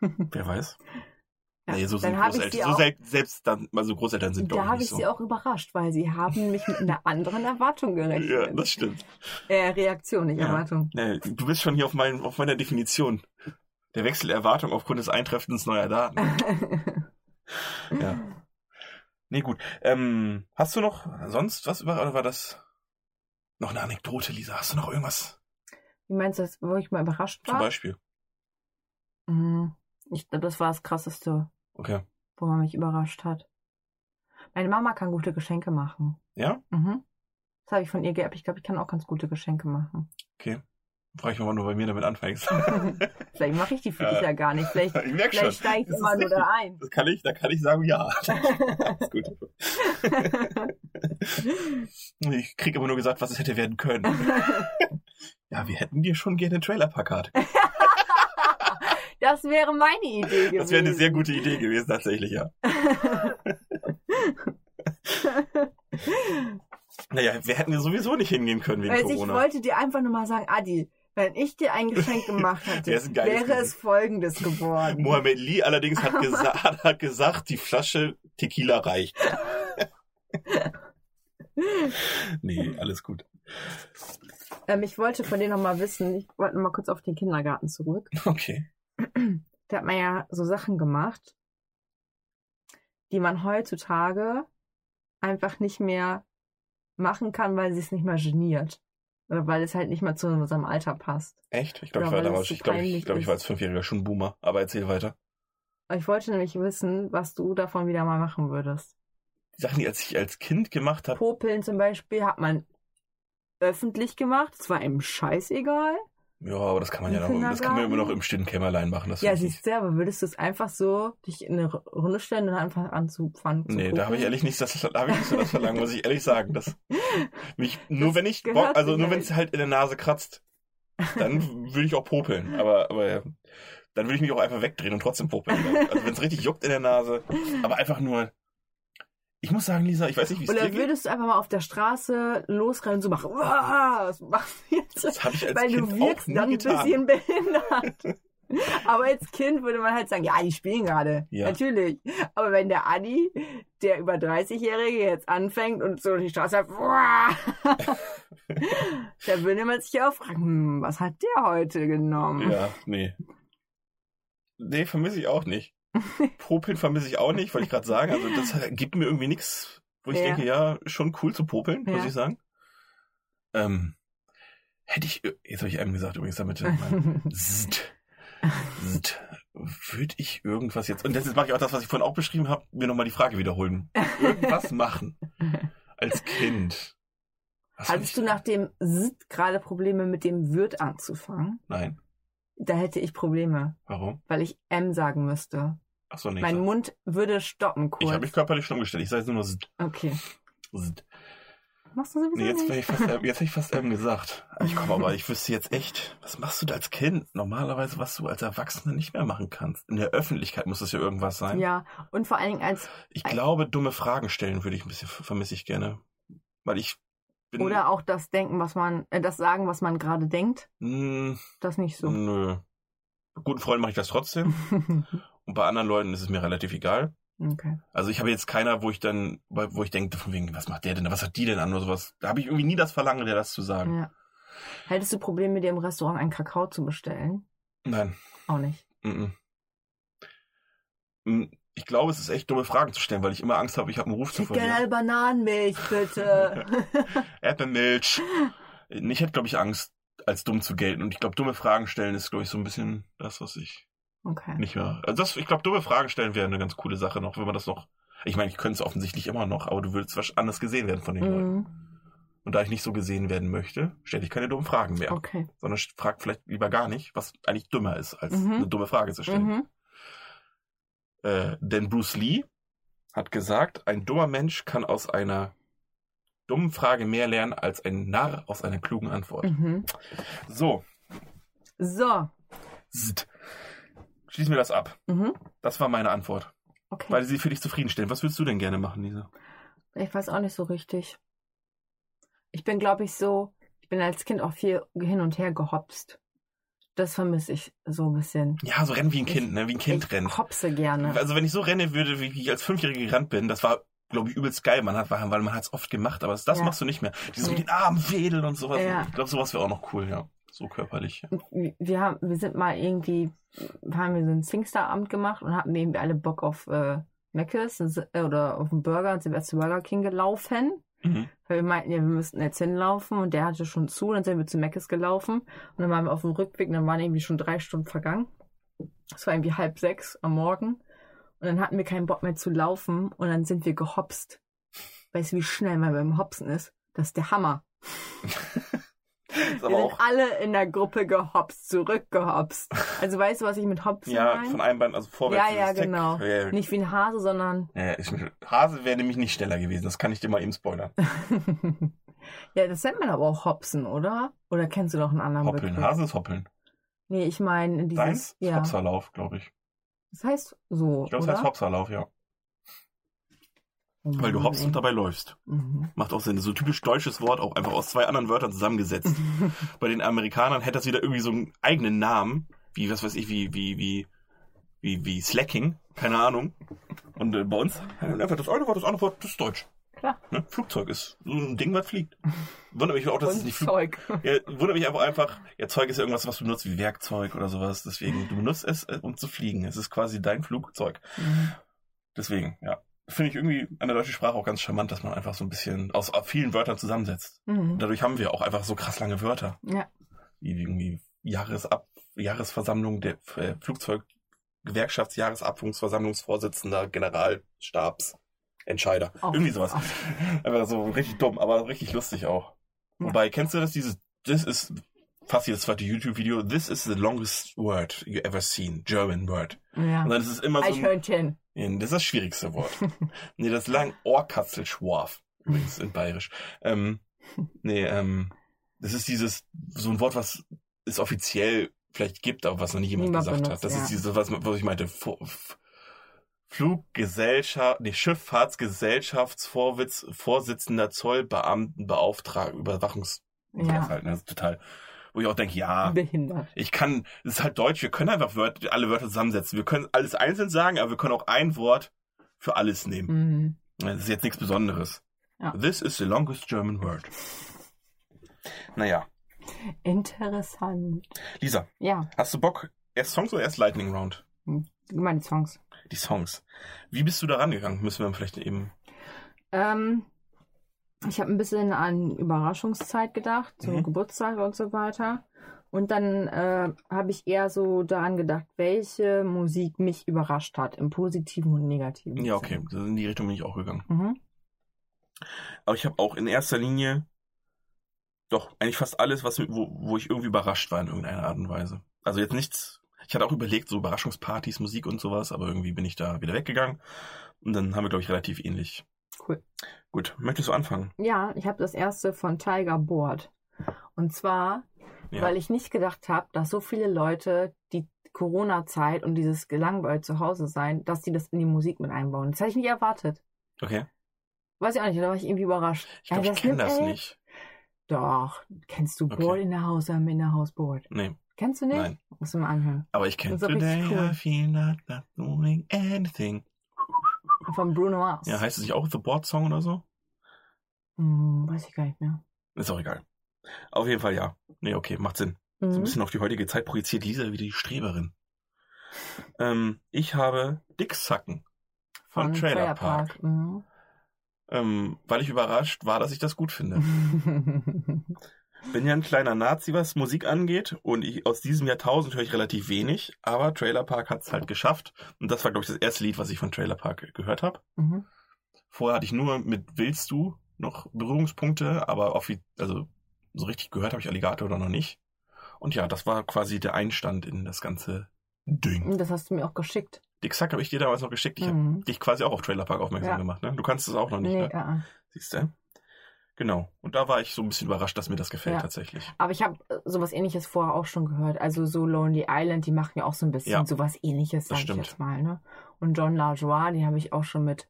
A: Wer weiß?
B: Ja,
A: Nee, so sind
B: dann habe ich
A: Großeltern. So
B: auch,
A: selten, selbst dann, also Großeltern sind
B: da
A: doch
B: habe
A: nicht
B: ich
A: so.
B: sie auch überrascht, weil sie haben mich mit einer anderen Erwartung
A: Ja,
B: gerechnet.
A: das stimmt.
B: äh, Reaktion, nicht
A: Ja.
B: Erwartung.
A: Nee, du bist schon hier auf, mein, auf meiner Definition. Der Wechsel der Erwartung aufgrund des Eintreffens neuer Daten. (laughs) Ja. Nee, gut. Ähm, hast du noch sonst was über, oder war das noch eine Anekdote, Lisa? Hast du noch irgendwas
B: Wie meinst du das, wo ich mal überrascht
A: zum
B: war?
A: Beispiel?
B: Mhm. Ich glaube, das war das Krasseste,
A: Okay.
B: wo man mich überrascht hat. Meine Mama kann gute Geschenke machen.
A: Ja?
B: Mhm. Das habe ich von ihr geerbt. Ich glaube, ich kann auch ganz gute Geschenke machen.
A: Okay. Frage ich mich mal nur, bei mir damit anfängst. (laughs)
B: Vielleicht mache ich die für
A: Ja.
B: dich ja gar nicht. Vielleicht,
A: ich merke schon.
B: vielleicht steige ich
A: Das
B: immer nur da ein.
A: Das kann ich, da kann ich sagen, ja. (laughs) ist gut. Ich krieg aber nur gesagt, was es hätte werden können. (laughs) Ja, wir hätten dir schon gerne Trailer-Plakat.
B: das wäre meine Idee gewesen.
A: Das wäre eine sehr gute Idee gewesen, tatsächlich, ja. Naja, wir hätten ja sowieso nicht hingehen können wegen
B: ich
A: Corona.
B: wollte dir einfach nur mal sagen, Adi, wenn ich dir ein Geschenk gemacht (laughs) hätte, wäre es folgendes geworden.
A: Mohammed Lee allerdings hat, (laughs) gesa hat, gesagt, die Flasche Tequila reicht. (laughs) nee, alles gut.
B: Ähm, ich wollte von dir noch mal wissen, ich wollte noch mal kurz auf den Kindergarten zurück.
A: Okay. (clears throat)
B: Da hat man ja so Sachen gemacht, die man heutzutage einfach nicht mehr machen kann, weil sie es nicht mehr geniert. Oder weil es halt nicht mehr zu unserem Alter passt.
A: Echt? Ich glaube, ich war damals, ich glaube, ich, glaub, ich war als Fünfjähriger schon ein Boomer. Aber erzähl weiter.
B: Ich wollte nämlich wissen, was du davon wieder mal machen würdest.
A: Die Sachen, die als ich als Kind gemacht habe,
B: Popeln zum Beispiel hat man öffentlich gemacht. Es war einem scheißegal.
A: Ja, aber das kann man ja noch, das kann man immer noch im stillen Kämmerlein machen. Das
B: Ja, siehst du, aber würdest du es einfach so dich in eine Runde stellen und einfach anzufangen zu
A: Nee, da habe ich ehrlich nicht das, da habe ich nicht so das Verlangen, muss ich ehrlich sagen. Das, (laughs) mich, nur
B: Das
A: wenn ich Bock, also nur wenn es halt in der Nase kratzt, dann würde ich auch popeln. Aber, aber dann würde ich mich auch einfach wegdrehen und trotzdem popeln. Also wenn es richtig juckt in der Nase, aber einfach nur. Ich muss sagen, Lisa, ich weiß nicht, wie es dir
B: Oder würdest du einfach mal auf der Straße losrennen und so machen? Was machst du jetzt?
A: Das habe ich als
B: Weil
A: Kind
B: du
A: auch
B: wirkst
A: nie
B: dann ein
A: getan.
B: bisschen behindert. (laughs) Aber als Kind würde man halt sagen, ja, die spielen gerade.
A: Ja.
B: Natürlich. Aber wenn der Adi, der über 30-Jährige jetzt anfängt und so durch die Straße hat, uah, (laughs) da würde man sich ja auch fragen, hm, was hat der heute genommen?
A: Ja, nee. Nee, vermisse ich auch nicht. (laughs) Popeln vermisse ich auch nicht, wollte ich gerade sagen. Also das gibt mir irgendwie nichts, wo ich
B: Ja.
A: denke, ja, schon cool zu popeln, muss
B: Ja.
A: ich sagen. Ähm, hätte ich, jetzt habe ich einem gesagt übrigens damit, Zzt, Zzt, würde ich irgendwas jetzt, und jetzt mache ich auch das, was ich vorhin auch beschrieben habe, mir nochmal die Frage wiederholen. Irgendwas (laughs) machen als Kind. Was
B: Hattest du nach dem Sit gerade Probleme mit dem Wirt anzufangen?
A: Nein.
B: Da hätte ich Probleme,
A: Warum?
B: weil ich M sagen müsste.
A: Achso, nee.
B: mein
A: ich
B: Mund würde stoppen kurz.
A: ich habe mich körperlich stumm gestellt. Ich sage nur Zzt,
B: okay.
A: Zzt.
B: Machst du sowieso
A: Nee, jetzt
B: nicht?
A: fast, (laughs) jetzt hätte ich fast ähm, gesagt. Ich komme aber, ich wüsste jetzt echt, was machst du da als Kind? Normalerweise, was du als Erwachsener nicht mehr machen kannst. In der Öffentlichkeit muss das ja irgendwas sein.
B: Ja, und vor allen Dingen als,
A: Ich glaube, dumme Fragen stellen würde ich ein bisschen, vermisse ich gerne. Weil ich bin.
B: oder auch das Denken, was man, äh, das Sagen, was man gerade denkt,
A: Mh,
B: das nicht so.
A: Nö. Guten Freunden mache ich das trotzdem. (laughs) Und bei anderen Leuten ist es mir relativ egal.
B: okay.
A: Also ich habe jetzt keiner, wo ich dann, wo ich denke, von wegen, was macht der denn? Was hat die denn an oder sowas? Da habe ich irgendwie nie das Verlangen, dir das zu sagen.
B: Ja. Hättest du Probleme, dir im Restaurant einen Kakao zu bestellen?
A: Nein.
B: Auch nicht.
A: Mhm. Mm, Ich glaube, es ist echt dumme Fragen zu stellen, weil ich immer Angst habe, ich habe einen Ruf zu
B: gerne
A: verlieren.
B: eine Bananenmilch, bitte. (laughs)
A: Erdbeermilch. Ich hätte, glaube ich, Angst, als dumm zu gelten. Und ich glaube, dumme Fragen stellen ist, glaube ich, so ein bisschen das, was ich
B: okay.
A: nicht mehr. Also das, ich glaube, dumme Fragen stellen wäre eine ganz coole Sache noch, wenn man das noch. Ich meine, ich könnte es offensichtlich immer noch, aber du würdest was anders gesehen werden von den Leuten.
B: Mhm.
A: Und da ich nicht so gesehen werden möchte, stelle ich keine dummen Fragen mehr.
B: Okay.
A: Sondern frag vielleicht lieber gar nicht, was eigentlich dümmer ist, als
B: Mhm.
A: eine dumme Frage zu stellen.
B: Mhm.
A: Äh, denn Bruce Lee hat gesagt, ein dummer Mensch kann aus einer dummen Frage mehr lernen als ein Narr aus einer klugen Antwort.
B: Mhm.
A: So,
B: So.
A: Zzt. Schließen wir das ab.
B: Mhm.
A: Das war meine Antwort.
B: Okay.
A: Weil sie für dich zufriedenstellen. Was würdest du denn gerne machen, Lisa?
B: Ich weiß auch nicht so richtig. Ich bin, glaube ich, so, ich bin als Kind auch viel hin und her gehopst. Das vermisse ich so ein bisschen.
A: Ja, so rennen wie ein
B: Ich-
A: Kind, ne? Wie ein Kind
B: ich
A: rennt.
B: hopse gerne.
A: Also wenn ich so renne würde, wie ich als Fünfjähriger gerannt bin, das war, glaube ich, übelst geil. Man hat, weil man hat es oft gemacht, aber das
B: Ja.
A: machst du nicht mehr. Dieses
B: Nee.
A: mit den Armen wedeln und sowas.
B: Ja.
A: Ich glaube, sowas wäre auch noch cool, ja. So körperlich.
B: Wir haben, wir sind mal irgendwie, haben wir so ein Singstar-Abend gemacht und hatten irgendwie alle Bock auf äh, äh, oder auf einen Burger und sind wir zu Burger King gelaufen.
A: Mhm.
B: Weil wir meinten, ja, wir müssten jetzt hinlaufen und der hatte schon zu, dann sind wir zu Mc's gelaufen und dann waren wir auf dem Rückweg und dann waren irgendwie schon drei Stunden vergangen. Es war irgendwie halb sechs am Morgen und dann hatten wir keinen Bock mehr zu laufen und dann sind wir gehopst. Weißt du, wie schnell man beim Hopsen ist? Das ist der Hammer. (laughs) Wir sind
A: auch,
B: alle in der Gruppe gehopst, zurückgehopst. Also weißt du, was ich mit Hopsen
A: ja,
B: meine?
A: von einem Bein, also vorwärts.
B: Ja, ja, genau.
A: Ja.
B: Nicht wie ein Hase, sondern
A: Ja, ich, Hase wäre nämlich nicht schneller gewesen, das kann ich dir mal eben spoilern. (laughs)
B: ja, das nennt man aber auch Hopsen, oder? Oder kennst du noch einen anderen
A: Hoppeln,
B: Begriff?
A: Hase ist Hoppeln.
B: Nee, ich meine dieses
A: Deins
B: ja.
A: Hopserlauf, glaube ich.
B: Das heißt so,
A: Ich glaube, es
B: oder?
A: heißt Hopserlauf, ja.
B: Oh
A: Weil du hoppst
B: ey.
A: und dabei läufst.
B: Mhm.
A: Macht auch Sinn. So typisch deutsches Wort, auch einfach aus zwei anderen Wörtern zusammengesetzt. (laughs) Bei den Amerikanern hätte das wieder irgendwie so einen eigenen Namen, wie, was weiß ich, wie, wie, wie, wie, wie Slacking, keine Ahnung. Und äh, bei uns einfach das eine Wort, das andere Wort, das ist Deutsch.
B: Klar.
A: Ne? Flugzeug ist so ein Ding, was fliegt. Wundert mich auch, dass es nicht Flug
B: Zeug.
A: ja, wundert mich aber einfach, ja, Zeug ist ja irgendwas, was du benutzt wie Werkzeug oder sowas. Deswegen, du benutzt es, äh, um zu fliegen. Es ist quasi dein Flugzeug.
B: Mhm.
A: Deswegen, ja. Finde ich irgendwie an der deutschen Sprache auch ganz charmant, dass man einfach so ein bisschen aus vielen Wörtern zusammensetzt.
B: Mhm.
A: Dadurch haben wir auch einfach so krass lange Wörter.
B: Ja.
A: Wie irgendwie Jahresab Jahresversammlung der äh, Flugzeug Gewerkschaftsjahresabschlussversammlungsvorsitzender, Generalstabsentscheider.
B: Auch-
A: Irgendwie sowas.
B: auch- (laughs)
A: Einfach so richtig dumm, aber richtig lustig auch.
B: Ja.
A: Wobei, kennst du das, dieses, this is fast jedes zweite YouTube-Video, this is the longest word you ever seen, German word.
B: Ja.
A: Und dann ist es immer so, ein,
B: Eichhörnchen.
A: Nee, das ist das schwierigste Wort. (laughs) nee, das ist lang Ohrkatzelschwarf, übrigens in Bayerisch. Ähm, nee, ähm, das ist dieses, so ein Wort, was es offiziell vielleicht gibt, aber was noch nie jemand
B: Niemand
A: gesagt
B: benutzt,
A: hat. Das
B: ja.
A: ist dieses, was, was ich meinte, Fluggesellschaft, nee, Schifffahrtsgesellschaftsvorwitz, Vorsitzender Zollbeamtenbeauftragter, Überwachungs,
B: Ja.
A: halt, ne, das ist total, wo ich auch denke, ja,
B: Behindert.
A: ich kann, das ist halt Deutsch, wir können einfach Wörter, alle Wörter zusammensetzen. Wir können alles einzeln sagen, aber wir können auch ein Wort für alles nehmen.
B: Mhm.
A: Das ist jetzt nichts Besonderes.
B: Ja.
A: This is the longest German word. Naja,
B: Interessant.
A: Lisa,
B: Ja,
A: hast du Bock? Erst Songs oder erst Lightning Round?
B: meine Songs.
A: Die Songs. Wie bist du da rangegangen? Müssen wir vielleicht eben.
B: Ähm, ich habe ein bisschen an Überraschungszeit gedacht, so
A: Mhm.
B: Geburtstag und so weiter. Und dann äh, habe ich eher so daran gedacht, welche Musik mich überrascht hat, im Positiven und Negativen.
A: Ja, okay, in die Richtung bin ich auch gegangen.
B: Mhm.
A: Aber ich habe auch in erster Linie doch eigentlich fast alles, was wo, wo ich irgendwie überrascht war in irgendeiner Art und Weise. Also jetzt nichts. Ich hatte auch überlegt, so Überraschungspartys, Musik und sowas, aber irgendwie bin ich da wieder weggegangen. Und dann haben wir, glaube ich, relativ ähnlich.
B: Cool.
A: Gut, möchtest du anfangen?
B: Ja, ich habe das erste von Tiger Board. Und zwar,
A: Ja.
B: weil ich nicht gedacht habe, dass so viele Leute die Corona-Zeit und dieses gelangweilt zu Hause sein, dass die das in die Musik mit einbauen. Das hätte ich nicht erwartet.
A: Okay.
B: Weiß ich auch nicht, da war ich irgendwie überrascht.
A: Ich
B: Ja,
A: ich kenne das
B: echt-
A: nicht.
B: Doch, kennst du
A: Okay.
B: Board in the House, I'm in the House Board.
A: Nee,
B: Kennst du nicht?
A: nein.
B: Musst du mal anhören.
A: Aber ich kenne Today
B: cool.
A: I feel not, not doing anything.
B: Von Bruno Mars.
A: Ja, heißt es nicht auch The Board Song oder so?
B: Hm, weiß ich gar nicht mehr.
A: Ist auch egal. Auf jeden Fall ja. Nee, okay, macht Sinn. So ein
B: Mhm.
A: bisschen auf die heutige Zeit projiziert Lisa wie die Streberin. Ähm, ich habe Dicksacken von, Trailer Park.
B: Mhm.
A: Ähm, weil ich überrascht war, dass ich das gut finde. (laughs) Bin ja ein kleiner Nazi, was Musik angeht. Und ich, aus diesem Jahrtausend höre ich relativ wenig. Aber Trailer Park hat es halt geschafft. Und das war, glaube ich, das erste Lied, was ich von Trailer Park gehört habe.
B: Mhm.
A: Vorher hatte ich nur mit Willst du noch Berührungspunkte, aber offi also so richtig gehört habe ich Alligator oder noch nicht. Und ja, das war quasi der Einstand in das ganze Ding.
B: Das hast du mir auch geschickt.
A: Dick Sack habe ich dir damals noch geschickt. Ich
B: Mhm.
A: habe dich quasi auch auf Trailer Park aufmerksam
B: Ja.
A: gemacht. Ne? Du kannst es auch noch nicht,
B: Nee,
A: ne?
B: äh, äh.
A: Siehst du? Genau. Und da war ich so ein bisschen überrascht, dass mir das gefällt
B: Ja.
A: tatsächlich.
B: Aber ich habe sowas ähnliches vorher auch schon gehört. Also so Lonely Island, die machen ja auch so ein bisschen
A: Ja.
B: sowas ähnliches,
A: Das
B: sag ich
A: stimmt.
B: jetzt mal. Ne? Und John LaJoie, den habe ich auch schon mit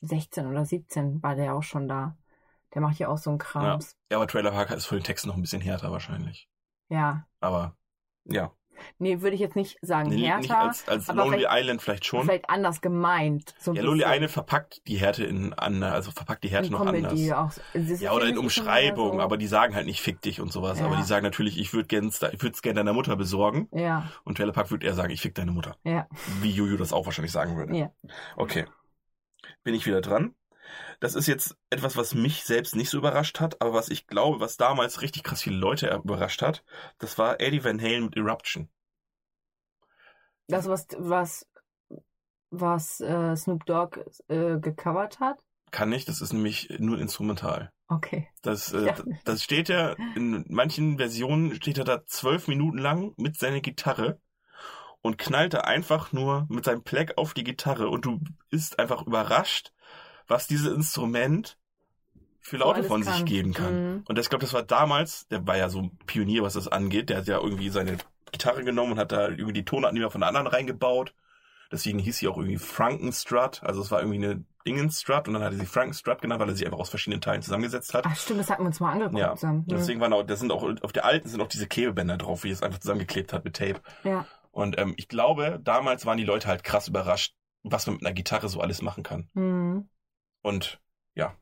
B: 16 oder 17 war der auch schon da. Der macht ja auch so einen Krams.
A: Ja, aber Trailer Park ist von den Texten noch ein bisschen härter wahrscheinlich.
B: Ja.
A: Aber ja.
B: Nee, würde ich jetzt nicht sagen
A: Nee,
B: härter,
A: nicht als, als
B: aber
A: Lonely Island vielleicht schon.
B: vielleicht anders gemeint. So
A: Ja, Lonely Island verpackt die Härte in an, also verpackt die Härte
B: in
A: noch
B: Comedy
A: anders.
B: auch. Es
A: Ja, oder in Umschreibung,
B: so-
A: aber die sagen halt nicht fick dich und sowas.
B: Ja.
A: Aber die sagen natürlich, ich würde gerne ich würd's gern deiner Mutter besorgen.
B: Ja,
A: Und Trailer Park würde eher sagen, ich fick deine Mutter.
B: ja,
A: Wie Juju das auch wahrscheinlich sagen würde.
B: ja.
A: Okay. Bin ich wieder dran. Das ist jetzt etwas, was mich selbst nicht so überrascht hat, aber was ich glaube, was damals richtig krass viele Leute überrascht hat, das war Eddie Van Halen mit Eruption.
B: Das, was, was, was äh, Snoop Dogg äh, gecovert hat?
A: Kann nicht, das ist nämlich nur instrumental.
B: Okay.
A: Das, äh,
B: Ja.
A: das steht ja, in manchen Versionen steht er da zwölf Minuten lang mit seiner Gitarre und knallt da einfach nur mit seinem Pleck auf die Gitarre und du bist einfach überrascht, was dieses Instrument für Laute von sich
B: kann.
A: geben kann.
B: Mhm.
A: Und das, ich glaube, das war damals, der war ja so ein Pionier, was das angeht, der hat ja irgendwie seine Gitarre genommen und hat da irgendwie die Tonarten von der anderen reingebaut. Deswegen hieß sie auch irgendwie Frankenstrut, also es war irgendwie eine Dingenstrut und dann hat er sie Frankenstrut genannt, weil er sie einfach aus verschiedenen Teilen zusammengesetzt hat.
B: Ach stimmt, das hatten wir uns mal angeguckt
A: Ja,
B: zusammen. Mhm.
A: Deswegen waren auch, da sind auch, auf der alten sind auch diese Klebebänder drauf, wie es einfach zusammengeklebt hat mit Tape.
B: Ja.
A: Und ähm, ich glaube, damals waren die Leute halt krass überrascht, was man mit einer Gitarre so alles machen kann.
B: Mhm.
A: Und ja.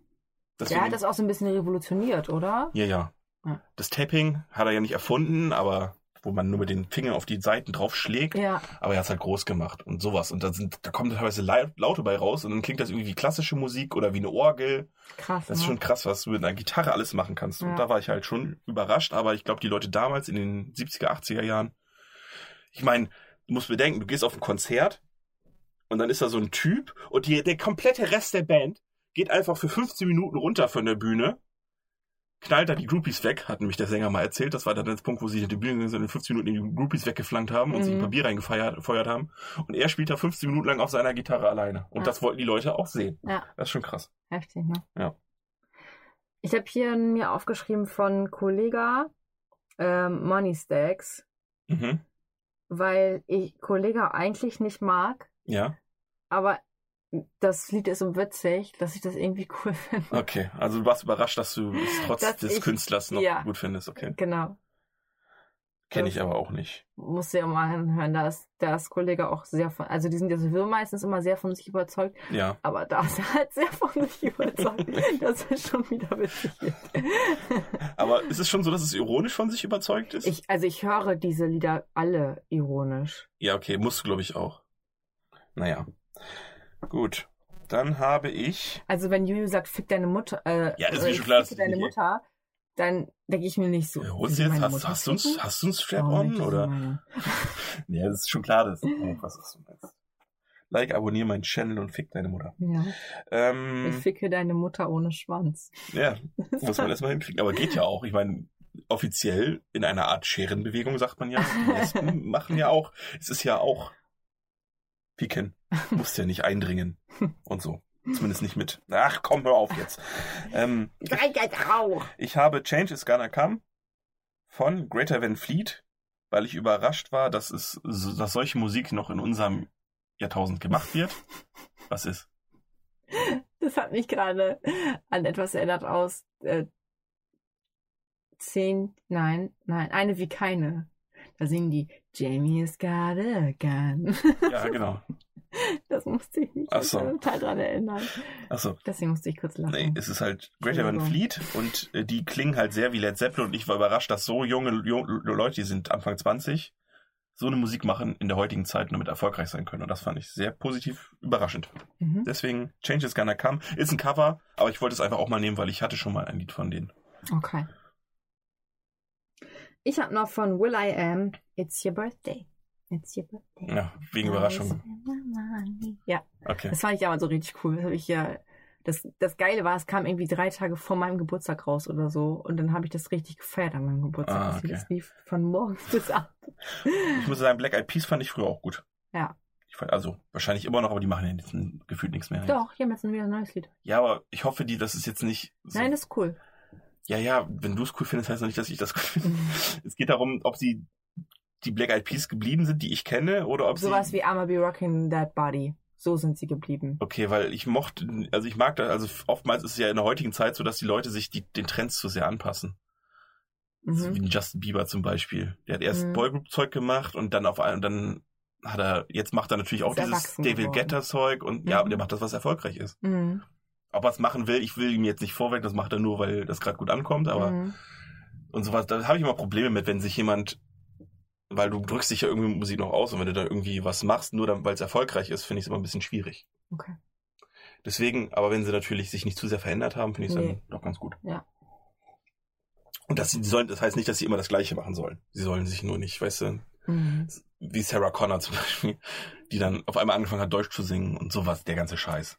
B: Der
A: Deswegen,
B: hat das auch so ein bisschen revolutioniert, oder?
A: ja, ja.
B: Ja.
A: Das Tapping hat er ja nicht erfunden, aber wo man nur mit den Fingern auf die Seiten drauf schlägt.
B: Ja.
A: Aber er hat es halt groß gemacht und sowas. Und da, sind, da kommen teilweise Lau- Laute bei raus und dann klingt das irgendwie wie klassische Musik oder wie eine Orgel.
B: Krass.
A: Das ist
B: ne?
A: schon krass, was du mit einer Gitarre alles machen kannst.
B: Ja.
A: Und da war ich halt schon überrascht, aber ich glaube, die Leute damals in den 70er, 80er Jahren, ich meine, du musst bedenken, du gehst auf ein Konzert und dann ist da so ein Typ und die, der komplette Rest der Band geht einfach für 15 Minuten runter von der Bühne, knallt da die Groupies weg, hat nämlich der Sänger mal erzählt. Das war dann der Punkt, wo sie die Bühne gegangen sind und in 15 Minuten die Groupies weggeflankt haben und
B: Mhm.
A: sich Papier reingefeuert gefeuert haben. Und er spielt da 15 Minuten lang auf seiner Gitarre alleine. Und
B: Ja.
A: das wollten die Leute auch sehen.
B: Ja.
A: Das ist schon krass.
B: Heftig, ne?
A: Ja.
B: Ich habe hier mir aufgeschrieben von Kollega ähm, Money Stacks,
A: Mhm.
B: weil ich Kollega eigentlich nicht mag,
A: Ja,
B: aber das Lied ist so witzig, dass ich das irgendwie cool (laughs) finde.
A: okay. Also du warst überrascht, dass du es trotz
B: Dass
A: des
B: ich-
A: Künstlers noch
B: ja.
A: gut findest. Okay.
B: Genau.
A: Kenne
B: Das-
A: ich aber auch nicht.
B: Musst du ja mal anhören, da ist, da ist Kollege auch sehr von, also die sind ja sowieso meistens immer sehr von sich überzeugt,
A: Ja.
B: aber da ist er halt sehr von sich überzeugt. das ist schon wieder witzig. (laughs)
A: Aber ist es schon so, dass es ironisch von sich überzeugt ist?
B: Ich, also ich höre diese Lieder alle ironisch.
A: Ja, okay, musst du, glaube ich, auch. Naja. Gut. Dann habe ich.
B: Also wenn Juju sagt, fick deine Mutter, äh,
A: Ja, ist
B: äh,
A: mir schon klar,
B: fick
A: das
B: deine Mutter, dann denke ich mir nicht so.
A: Du jetzt, hast,
B: Mutter
A: hast, du
B: ficken?
A: hast du
B: Warum
A: Strap-on?
B: sie
A: Oder? Ja, (laughs) das ist schon klar, dass. Oh, was ist du meinst. Like, abonniere meinen Channel und fick deine Mutter.
B: Ja, ich
A: Ähm,
B: ficke deine Mutter ohne Schwanz.
A: ja, (laughs) muss man erstmal hinkriegen. Aber geht ja auch. Ich meine, offiziell in einer Art Scherenbewegung sagt man ja. Die Lesben (laughs) machen ja auch. Es ist ja auch. Ficken. (laughs) Musst ja nicht eindringen. (laughs) Und so. Zumindest nicht mit. Ach, komm, hör auf jetzt. Ähm,
B: auch.
A: Ich habe Change is Gonna Come von Greater Van Fleet, weil ich überrascht war, dass es, dass solche Musik noch in unserem Jahrtausend gemacht wird. (laughs) Was ist?
B: Das hat mich gerade an etwas erinnert aus äh, zehn, nein, nein, eine wie keine. Da singen die Jamie's got a gun.
A: Ja, genau. (laughs)
B: Das musste ich mich
A: so.
B: total dran erinnern.
A: Achso.
B: Deswegen musste ich kurz lachen.
A: Nee, es ist halt Greater Van Fleet und äh, die klingen halt sehr wie Led Zeppelin und ich war überrascht, dass so junge jo Leute, die sind Anfang 20, so eine Musik machen in der heutigen Zeit und damit erfolgreich sein können. Und das fand ich sehr positiv überraschend.
B: Mhm.
A: Deswegen Change is Gonna Come ist ein Cover, aber ich wollte es einfach auch mal nehmen, weil ich hatte schon mal ein Lied von denen.
B: Okay. Ich habe noch von Will I Am It's Your Birthday. It's Your Birthday.
A: Ja, wegen Überraschung.
B: Ja,
A: Okay.
B: das fand ich aber so richtig cool. Das, ich ja, das, das Geile war, es kam irgendwie drei Tage vor meinem Geburtstag raus oder so. Und dann habe ich das richtig gefeiert an meinem Geburtstag.
A: Ah,
B: Das
A: okay.
B: Das lief von morgens (laughs) bis abends.
A: Ich muss sagen, Black Eyed Peas fand ich früher auch gut.
B: Ja.
A: Ich fand, also wahrscheinlich immer noch, aber die machen ja jetzt gefühlt nichts mehr.
B: Doch, hier haben wir jetzt wieder ein neues Lied.
A: Ja, aber ich hoffe, die, das ist jetzt nicht so.
B: Nein, das ist cool.
A: Ja, ja, wenn du es cool findest, heißt das nicht, dass ich das cool finde. (laughs) es geht darum, ob sie die Black Eyed Peas geblieben sind, die ich kenne, oder ob
B: Sowas
A: sie.
B: wie I'ma be rocking that body. So sind sie geblieben.
A: Okay, weil ich mochte, also ich mag das, also oftmals ist es ja in der heutigen Zeit so, dass die Leute sich die, den Trends zu sehr anpassen. So wie
B: Mhm.
A: Justin Bieber zum Beispiel. Der hat erst
B: Mhm.
A: Boygroup-Zeug gemacht und dann auf einmal, dann hat er, jetzt macht er natürlich auch dieses David. Guetta-Zeug und ja,
B: Mhm.
A: der macht das, was erfolgreich ist.
B: Mhm.
A: Ob er es machen will, ich will ihm jetzt nicht vorweg, das macht er nur, weil das gerade gut ankommt, aber
B: Mhm.
A: und sowas, da habe ich immer Probleme mit, wenn sich jemand, weil du drückst dich ja irgendwie mit Musik noch aus und wenn du da irgendwie was machst, nur weil es erfolgreich ist, finde ich es immer ein bisschen schwierig.
B: Okay.
A: Deswegen, aber wenn sie natürlich sich nicht zu sehr verändert haben, finde ich es
B: Nee.
A: dann doch ganz gut.
B: Ja.
A: Und das, sollen, das heißt nicht, dass sie immer das Gleiche machen sollen. Sie sollen sich nur nicht, weißt du,
B: Mhm.
A: wie Sarah Connor zum (laughs) Beispiel, die dann auf einmal angefangen hat, Deutsch zu singen und sowas, der ganze Scheiß.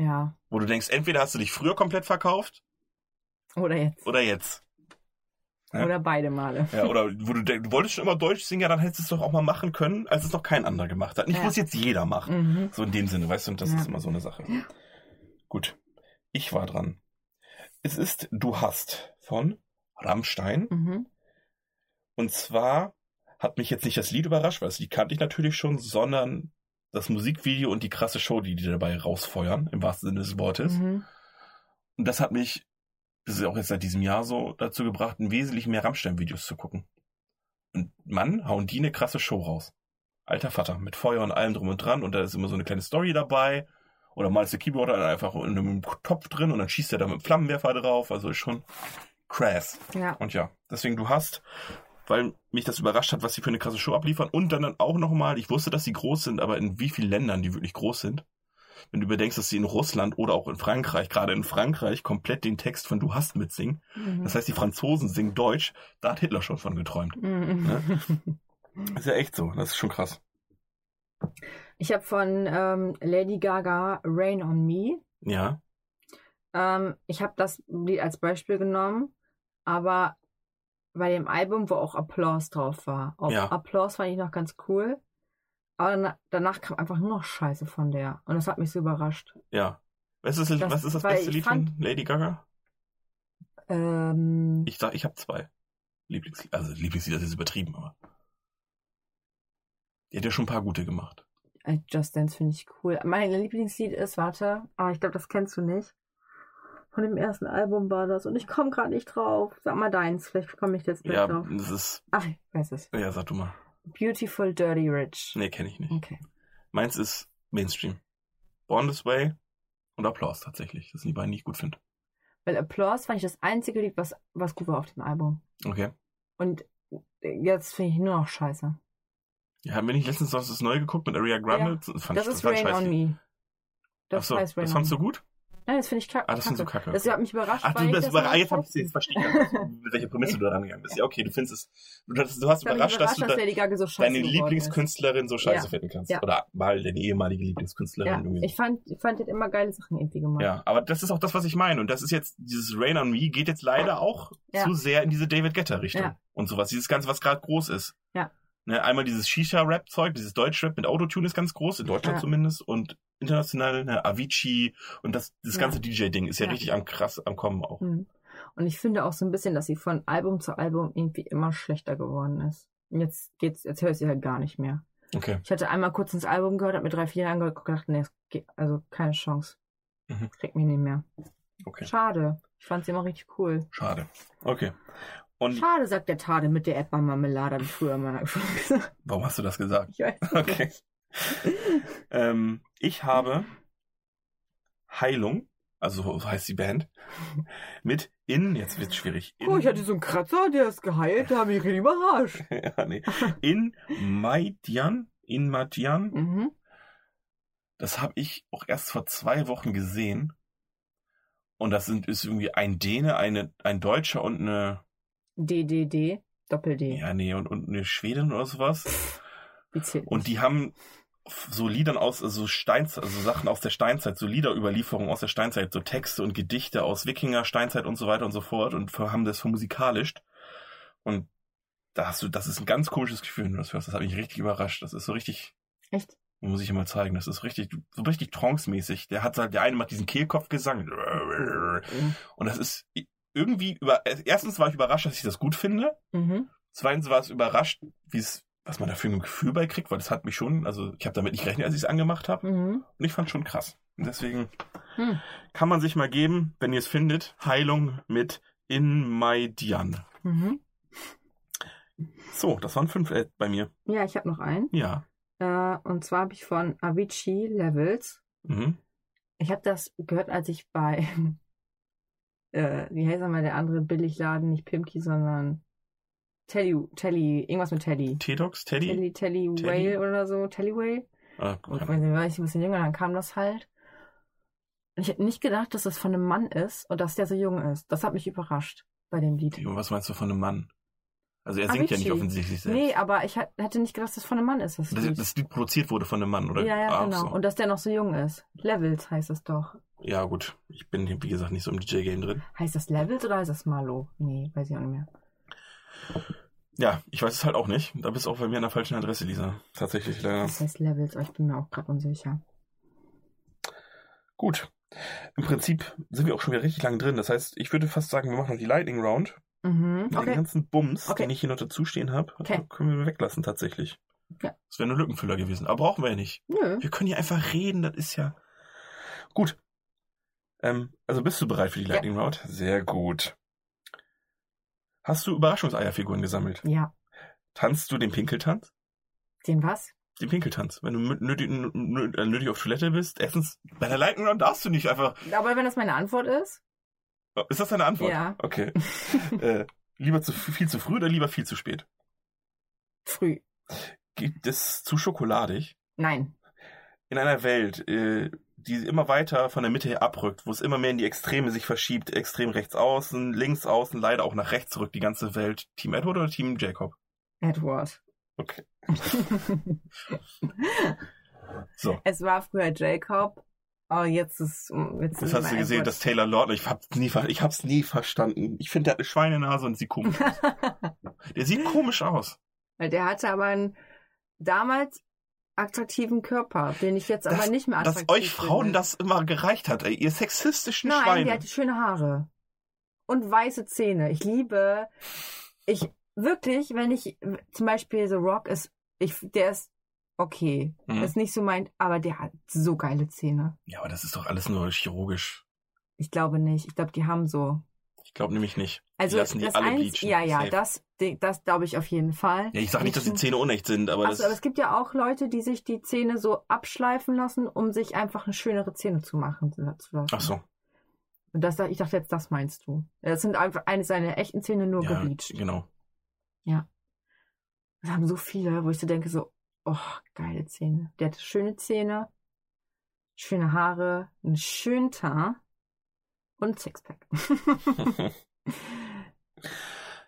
B: Ja.
A: Wo du denkst, entweder hast du dich früher komplett verkauft
B: Oder jetzt.
A: oder jetzt. Ja.
B: Oder beide Male.
A: Ja, oder (laughs) wo du, du wolltest schon immer Deutsch singen, ja, dann hättest du es doch auch mal machen können, als es noch kein anderer gemacht hat. Nicht
B: Ja.
A: muss jetzt jeder machen.
B: Mhm.
A: So in dem Sinne, weißt du, und das
B: Ja.
A: ist immer so eine Sache. Gut. Ich war dran. Es ist Du hast von Rammstein.
B: Mhm.
A: Und zwar hat mich jetzt nicht das Lied überrascht, weil das Lied kannte ich natürlich schon, sondern das Musikvideo und die krasse Show, die die dabei rausfeuern, im wahrsten Sinne des Wortes.
B: Mhm.
A: Und das hat mich, das ist auch jetzt seit diesem Jahr so, dazu gebracht, ein wesentlich mehr Rammstein-Videos zu gucken. Und Mann, hauen die eine krasse Show raus. Alter Vater, mit Feuer und allem drum und dran. Und da ist immer so eine kleine Story dabei. Oder mal ist der Keyboarder einfach in einem Topf drin und dann schießt er da mit Flammenwerfer drauf. Also ist schon crass.
B: Ja.
A: Und ja, deswegen du hast, weil mich das überrascht hat, was sie für eine krasse Show abliefern. Und dann, dann auch nochmal, ich wusste, dass sie groß sind, aber in wie vielen Ländern die wirklich groß sind. Wenn du überdenkst, dass sie in Russland oder auch in Frankreich, gerade in Frankreich, komplett den Text von Du hast mitsingen.
B: Mhm.
A: Das heißt, die Franzosen singen Deutsch. Da hat Hitler schon von geträumt.
B: Mhm. (laughs)
A: Ist ja echt so. Das ist schon krass.
B: Ich habe von ähm, Lady Gaga Rain on Me.
A: Ja.
B: Ähm, ich habe das Lied als Beispiel genommen, aber bei dem Album, wo auch Applause drauf war. Auch
A: Ja.
B: Applause fand ich noch ganz cool. Aber na- danach kam einfach nur noch Scheiße von der. Und das hat mich so überrascht.
A: Ja. Was ist das,
B: Das-
A: was ist das beste Lied
B: fand-
A: von Lady Gaga?
B: Ähm,
A: Ich sag, ich habe zwei. Lieblingslieder. Also Lieblingslieder ist jetzt übertrieben, aber. Die hat ja schon ein paar gute gemacht.
B: äh, Just Dance finde ich cool. Mein Lieblingslied ist, warte, aber ich glaube, das kennst du nicht. Von dem ersten Album war das. Und ich komme gerade nicht drauf. Sag mal deins, vielleicht komme ich jetzt
A: Ja,
B: drauf.
A: das ist.
B: Ach, ich weiß es.
A: Ja, sag du mal.
B: Beautiful Dirty Rich.
A: Nee, kenne ich nicht.
B: Okay.
A: Meins ist Mainstream. Born This Way und Applaus tatsächlich. Das sind die beiden, die ich gut finde.
B: Weil Applause fand ich das einzige Lied, was, was gut war auf dem Album.
A: Okay.
B: Und jetzt finde ich nur noch scheiße.
A: Ja, haben wir nicht letztens noch das Neue geguckt mit Ariana Grande? Das, fand
B: das
A: ich,
B: ist
A: ein
B: Rain on. Me. Das
A: Achso,
B: heißt Rain
A: das fandst du gut?
B: Nein, das finde ich kacke.
A: Ah, das findest du kacke.
B: Das hat mich überrascht.
A: Ach, du
B: ich
A: bist
B: das
A: überrascht. Jetzt habe ich jetzt verstanden, mit welcher Prämisse du da rangegangen bist. Ja, okay, du findest es. Du, hast- du hast
B: war
A: überrascht, dass du da,
B: so
A: deine Lieblingskünstlerin so scheiße
B: Ja.
A: finden kannst.
B: Ja.
A: Oder mal deine ehemalige
B: ist.
A: Lieblingskünstlerin.
B: Ja,
A: irgendwie.
B: ich fand, fand, hat immer geile Sachen irgendwie gemacht.
A: Ja, aber das ist auch das, was ich meine. Und das ist jetzt, dieses Rain on Me geht jetzt leider auch zu sehr in diese David Guetta-Richtung.
B: Ja.
A: Und sowas. Dieses Ganze, was gerade groß ist.
B: Ja.
A: Ne, einmal dieses Shisha-Rap-Zeug, dieses Deutsch-Rap mit Autotune ist ganz groß, in Deutschland
B: Ja.
A: zumindest. Und international, ne, Avicii und das, das
B: Ja.
A: ganze DJ-Ding ist ja,
B: Ja.
A: richtig am krass am Kommen auch.
B: Mhm. Und ich finde auch so ein bisschen, dass sie von Album zu Album irgendwie immer schlechter geworden ist. Und jetzt geht's, jetzt höre ich sie halt gar nicht mehr.
A: Okay.
B: Ich hatte einmal kurz ins Album gehört, hab mir drei, vier angehört und gedacht, nee, geht, also keine Chance.
A: Mhm.
B: Kriegt mich nicht mehr.
A: Okay.
B: Schade. Ich fand sie immer richtig cool.
A: Schade. Okay. Und
B: Schade, sagt der Tade mit der Erdbeermarmelade, hab ich früher mal gesagt.
A: warum hast du das gesagt?
B: Ich weiß nicht.
A: Okay. (laughs) ähm, ich habe Heilung, also so heißt die Band, mit in, jetzt wird's schwierig. In,
B: Oh, ich hatte so einen Kratzer, der ist geheilt, da habe ich richtig überrascht. (laughs)
A: ja, nee, in Maidian, in Maidian,
B: Mhm.
A: das habe ich auch erst vor zwei Wochen gesehen. Und das sind, ist irgendwie ein Däne, eine, ein Deutscher und eine,
B: DDD, Doppel-D.
A: ja, nee, und, und eine Schwedin oder sowas.
B: Wie zählt
A: Und die haben so Liedern aus, also Steinzeit, also Sachen aus der Steinzeit, so Liederüberlieferungen aus der Steinzeit, so Texte und Gedichte aus Wikinger, Steinzeit und so weiter und so fort und haben das vermusikalisch. Und da hast du, das ist ein ganz komisches Gefühl, wenn du das hörst. Das hat mich richtig überrascht. Das ist so richtig,
B: Echt?
A: muss ich dir mal zeigen, das ist richtig, so richtig trance-mäßig. Der hat halt, der eine macht diesen Kehlkopfgesang. Und das ist irgendwie über, erstens war ich überrascht, dass ich das gut finde.
B: Mhm.
A: Zweitens war es überrascht, wie es, was man da für ein Gefühl bei kriegt, weil das hat mich schon, also ich habe damit nicht gerechnet, als ich es angemacht habe.
B: Mhm.
A: Und ich fand schon krass. Und deswegen
B: Hm.
A: kann man sich mal geben, wenn ihr es findet, Heilung mit In My Dian.
B: Mhm.
A: So, das waren fünf äh, bei mir.
B: Ja, ich habe noch einen.
A: Ja.
B: Äh, und zwar habe ich von Avicii Levels.
A: Mhm.
B: Ich habe das gehört, als ich bei, (laughs) äh, wie heißt nochmal der andere Billigladen, nicht Pimki, sondern Telly, Telly, irgendwas mit Telly.
A: T-Dox, Teddy?
B: Telly, Telly
A: Telly?
B: Whale oder so, Telly Whale.
A: Ah,
B: Und
A: keine
B: weiß nicht, war ich ein bisschen jünger, dann kam das halt. Und ich hätte nicht gedacht, dass das von einem Mann ist und dass der so jung ist. Das hat mich überrascht bei dem Lied.
A: Ahnung. Was meinst du von einem Mann? Also er singt ja nicht
B: Avicii.
A: offensichtlich selbst.
B: Nee, aber ich hätte nicht gedacht, dass das von einem Mann ist. Das
A: das,
B: Lied.
A: das Lied produziert wurde von einem Mann, oder?
B: ja, ja,
A: Ah,
B: genau.
A: So.
B: Und dass der noch so jung ist. Levels heißt es doch.
A: Ja, gut. Ich bin, wie gesagt, nicht so im DJ-Game drin.
B: Heißt das Levels oder heißt das Marlo? Nee, weiß ich auch nicht mehr.
A: Ja, ich weiß es halt auch nicht. Da bist du auch bei mir an der falschen Adresse, Lisa. Tatsächlich, leider.
B: Das heißt Levels, aber ich bin mir auch gerade unsicher.
A: Gut. Im Prinzip sind wir auch schon wieder richtig lang drin. Das heißt, ich würde fast sagen, wir machen noch die Lightning Round.
B: Mhm.
A: Den
B: Okay.
A: ganzen Bums,
B: Okay.
A: den ich hier noch dazu stehen habe,
B: Okay.
A: können wir weglassen tatsächlich.
B: Ja.
A: Das wäre nur Lückenfüller gewesen. Aber brauchen wir ja nicht.
B: Nö.
A: Wir können hier einfach reden, das ist ja. Gut. Ähm, also bist du bereit für die
B: Ja.
A: Lightning Round? Sehr gut. Hast du Überraschungseierfiguren gesammelt?
B: Ja.
A: Tanzt du den Pinkeltanz?
B: Den was?
A: Den Pinkeltanz. Wenn du nötig, nö- nötig auf Toilette bist, erstens, bei der Lightning Round darfst du nicht einfach.
B: Aber wenn das meine Antwort ist?
A: Oh, Ist das deine Antwort?
B: Ja.
A: Okay. (laughs) äh, lieber zu, viel zu früh oder lieber viel zu spät?
B: Früh.
A: Gibt es zu schokoladig?
B: Nein.
A: in einer Welt, äh, die immer weiter von der Mitte her abrückt, wo es immer mehr in die Extreme sich verschiebt, extrem rechts außen, links außen, leider auch nach rechts zurück, die ganze Welt. Team Edward oder Team Jacob?
B: Edward.
A: Okay. (laughs) So.
B: Es war früher Jacob, aber jetzt ist jetzt
A: Das hast du gesehen, dass Taylor Lautner, ich hab's nie, ich hab's nie verstanden. Ich finde, der hat eine Schweinenase und sieht komisch aus. (laughs) Der sieht komisch aus.
B: Weil der hatte aber einen damals attraktiven Körper, den ich jetzt aber nicht mehr
A: Dass
B: attraktiv
A: euch Frauen
B: finde.
A: das immer gereicht hat, ey, ihr sexistischen
B: Nein,
A: Schweine.
B: der hatte schöne Haare. Und weiße Zähne. Ich liebe, ich, wirklich, wenn ich, zum Beispiel The Rock ist, ich, der ist okay.
A: Mhm.
B: Ist nicht so mein, aber der hat so geile Zähne.
A: Ja, aber das ist doch alles nur chirurgisch.
B: Ich glaube nicht. Ich glaube, die haben so.
A: Ich glaube nämlich nicht.
B: Also,
A: die lassen die
B: das
A: alle
B: eins,
A: bleachen.
B: ja, ja,
A: Safe.
B: das, das glaube ich auf jeden Fall.
A: Ja, ich sag nicht, dass die Zähne unecht sind, aber
B: aber
A: das.
B: es gibt ja auch Leute, die sich die Zähne so abschleifen lassen, um sich einfach eine schönere Zähne zu machen. Zu lassen.
A: Ach so.
B: Und das, ich dachte jetzt, das meinst du. Das sind einfach eine seiner echten Zähne nur
A: Ja,
B: gebleached.
A: genau.
B: Wir haben so viele, wo ich so denke, so, oh, geile Zähne. Der hatte schöne Zähne, schöne Haare, einen schönen Teint und ein Sixpack. (laughs)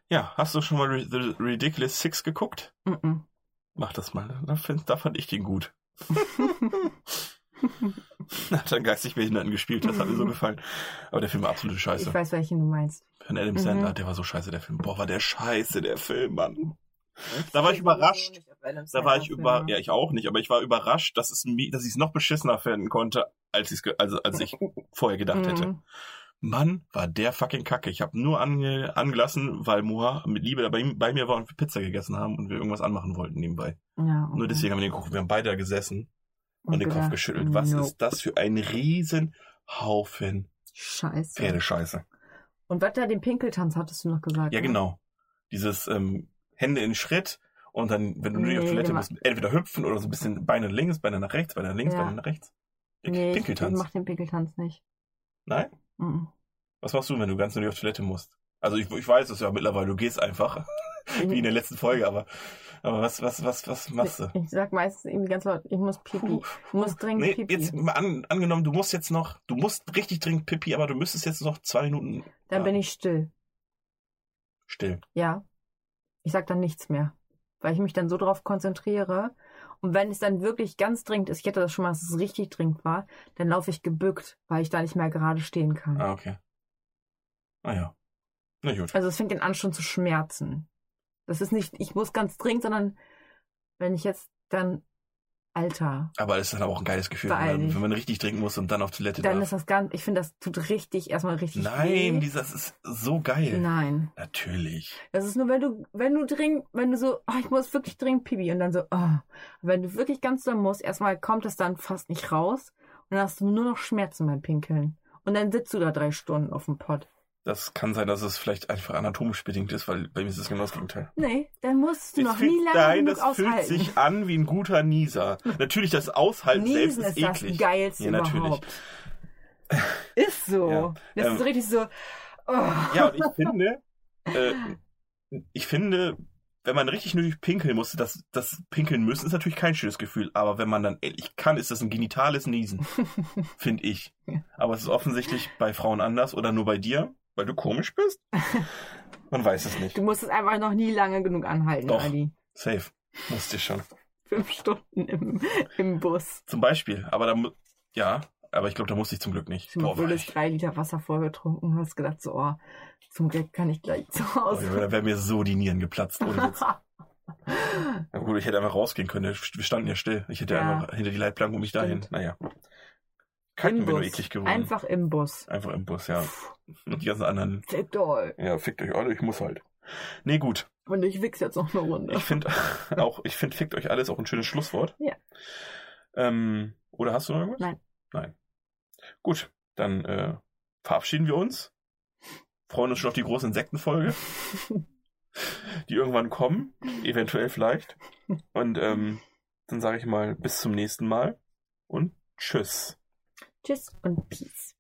A: ja, hast du schon mal The Ridiculous Six geguckt?
B: Mhm.
A: Mach das mal. Da, find, da fand ich den gut. (laughs) (laughs) Hat dann geistig Behinderten gespielt, das hat mir so gefallen. Aber der Film war absolute
B: ich
A: Scheiße.
B: weiß, welchen du meinst.
A: Von Adam
B: Mhm.
A: Sandler, der war so scheiße, der Film. Boah, war der scheiße, der Film, Mann. Da war ich überrascht. Da war ich über, ja, ich auch nicht, aber ich war überrascht, dass es, dass ich es noch beschissener finden konnte, als ich also als ich (laughs) vorher gedacht hätte.
B: Mhm.
A: Mann, war der fucking Kacke. Ich habe nur ange, angelassen, weil Moa mit Liebe bei, bei mir war und wir Pizza gegessen haben und wir irgendwas anmachen wollten nebenbei.
B: Ja, okay.
A: Nur deswegen haben wir den geguckt. Wir haben beide da gesessen und, den Kopf geschüttelt. Was
B: nope.
A: ist das für ein Riesenhaufen
B: Scheiße.
A: Pferdescheiße?
B: Und was da den Pinkeltanz hattest du noch gesagt?
A: Ja,
B: ne?
A: genau. Dieses ähm, Hände in Schritt und dann, wenn du nur
B: Nee,
A: auf Toilette musst, entweder hüpfen oder so ein bisschen Beine links, Beine nach rechts, Beine nach links,
B: Ja.
A: Beine nach rechts.
B: Nee, ich, ich
A: Pinkeltanz.
B: mach den Pinkeltanz nicht.
A: Nein?
B: Mhm.
A: Was machst du, wenn du ganz nur auf Toilette musst? Also ich, ich weiß es ja mittlerweile, du gehst einfach, (laughs) wie in der letzten Folge, aber, aber was, was, was, was machst du?
B: Ich sag meistens irgendwie ganz laut, ich muss pipi. Ich muss dringend
A: Nee,
B: pipi.
A: jetzt mal an, angenommen, du musst jetzt noch, du musst richtig dringend pipi, aber du müsstest jetzt noch zwei Minuten
B: Dann bin ich still.
A: still.
B: Ja. Ich sag dann nichts mehr. Weil ich mich dann so drauf konzentriere. Und wenn es dann wirklich ganz dringend ist, ich hätte das schon mal, dass es richtig dringend war, dann laufe ich gebückt, weil ich da nicht mehr gerade stehen kann.
A: Ah, okay. Ah ja. Na gut.
B: Also es fängt dann an schon zu schmerzen. Das ist nicht, ich muss ganz dringend, sondern wenn ich jetzt dann, Alter,
A: Aber es ist dann auch ein geiles Gefühl, wenn man, wenn man richtig trinken muss und dann auf Toilette
B: dann
A: darf.
B: ist das ganz, ich finde, das tut richtig, erstmal richtig
A: Nein,
B: weh.
A: dieses ist so geil.
B: Nein.
A: Natürlich.
B: Das ist nur, wenn du, wenn du dringend, wenn du so, oh, ich muss wirklich dringend pipi und dann so, oh. Wenn du wirklich ganz doll musst, erstmal kommt es dann fast nicht raus und dann hast du nur noch Schmerzen beim Pinkeln. Und dann sitzt du da drei Stunden auf dem Pott.
A: Das kann sein, dass es vielleicht einfach anatomisch bedingt ist, weil bei mir ist es genau das Gegenteil.
B: Nee, dann musst du
A: Es
B: noch
A: fühlt-
B: nie lange
A: Nein, das fühlt
B: aushalten.
A: sich an wie ein guter Nieser. (laughs) Natürlich, das Aushalten selbst
B: Niesen
A: ist
B: ist das
A: eklig.
B: geilste
A: Ja, natürlich.
B: überhaupt. (laughs) Ist so.
A: Ja,
B: Das
A: ähm,
B: ist richtig so, oh.
A: Ja, und ich finde, (laughs) äh, ich finde, wenn man richtig nötig pinkeln muss, das, das Pinkeln müssen ist natürlich kein schönes Gefühl, aber wenn man dann ehrlich kann, ist das ein genitales Niesen, finde ich. Aber es ist offensichtlich bei Frauen anders oder nur bei dir, weil du komisch bist. (laughs) Man weiß es nicht.
B: Du musst es einfach noch nie lange genug anhalten,
A: Doch.
B: Ali.
A: Safe. Musste ich schon.
B: Fünf Stunden im, im Bus.
A: Zum Beispiel. Aber da, ja, aber ich glaube, da musste ich zum Glück nicht.
B: Du
A: Boah,
B: drei Liter Wasser vorgetrunken und hast gedacht, so, oh, zum Glück kann ich gleich zu
A: oh,
B: Hause.
A: da wären mir so die Nieren geplatzt. Ja, (laughs) gut, ich hätte einfach rausgehen können. Wir standen ja still. Ich hätte
B: Ja.
A: einfach hinter die Leitplanke und mich dahin.
B: Stimmt.
A: Naja. Kalten
B: Im Bus. Einfach im Bus.
A: Einfach im Bus, ja. Und (laughs) die ganzen anderen,
B: Fick doll.
A: ja, fickt euch alle, ich muss halt. Nee, gut.
B: Und ich wichs jetzt noch eine Runde.
A: Ich finde (laughs) auch, ich finde, fickt euch alles auch ein schönes Schlusswort.
B: Ja.
A: Ähm, oder hast du noch irgendwas?
B: Nein.
A: Nein. Gut, dann äh, verabschieden wir uns. Freuen uns schon auf die große Insektenfolge, (laughs) die irgendwann kommen, eventuell vielleicht. Und ähm, dann sage ich mal bis zum nächsten Mal und tschüss.
B: Tschüss und Peace.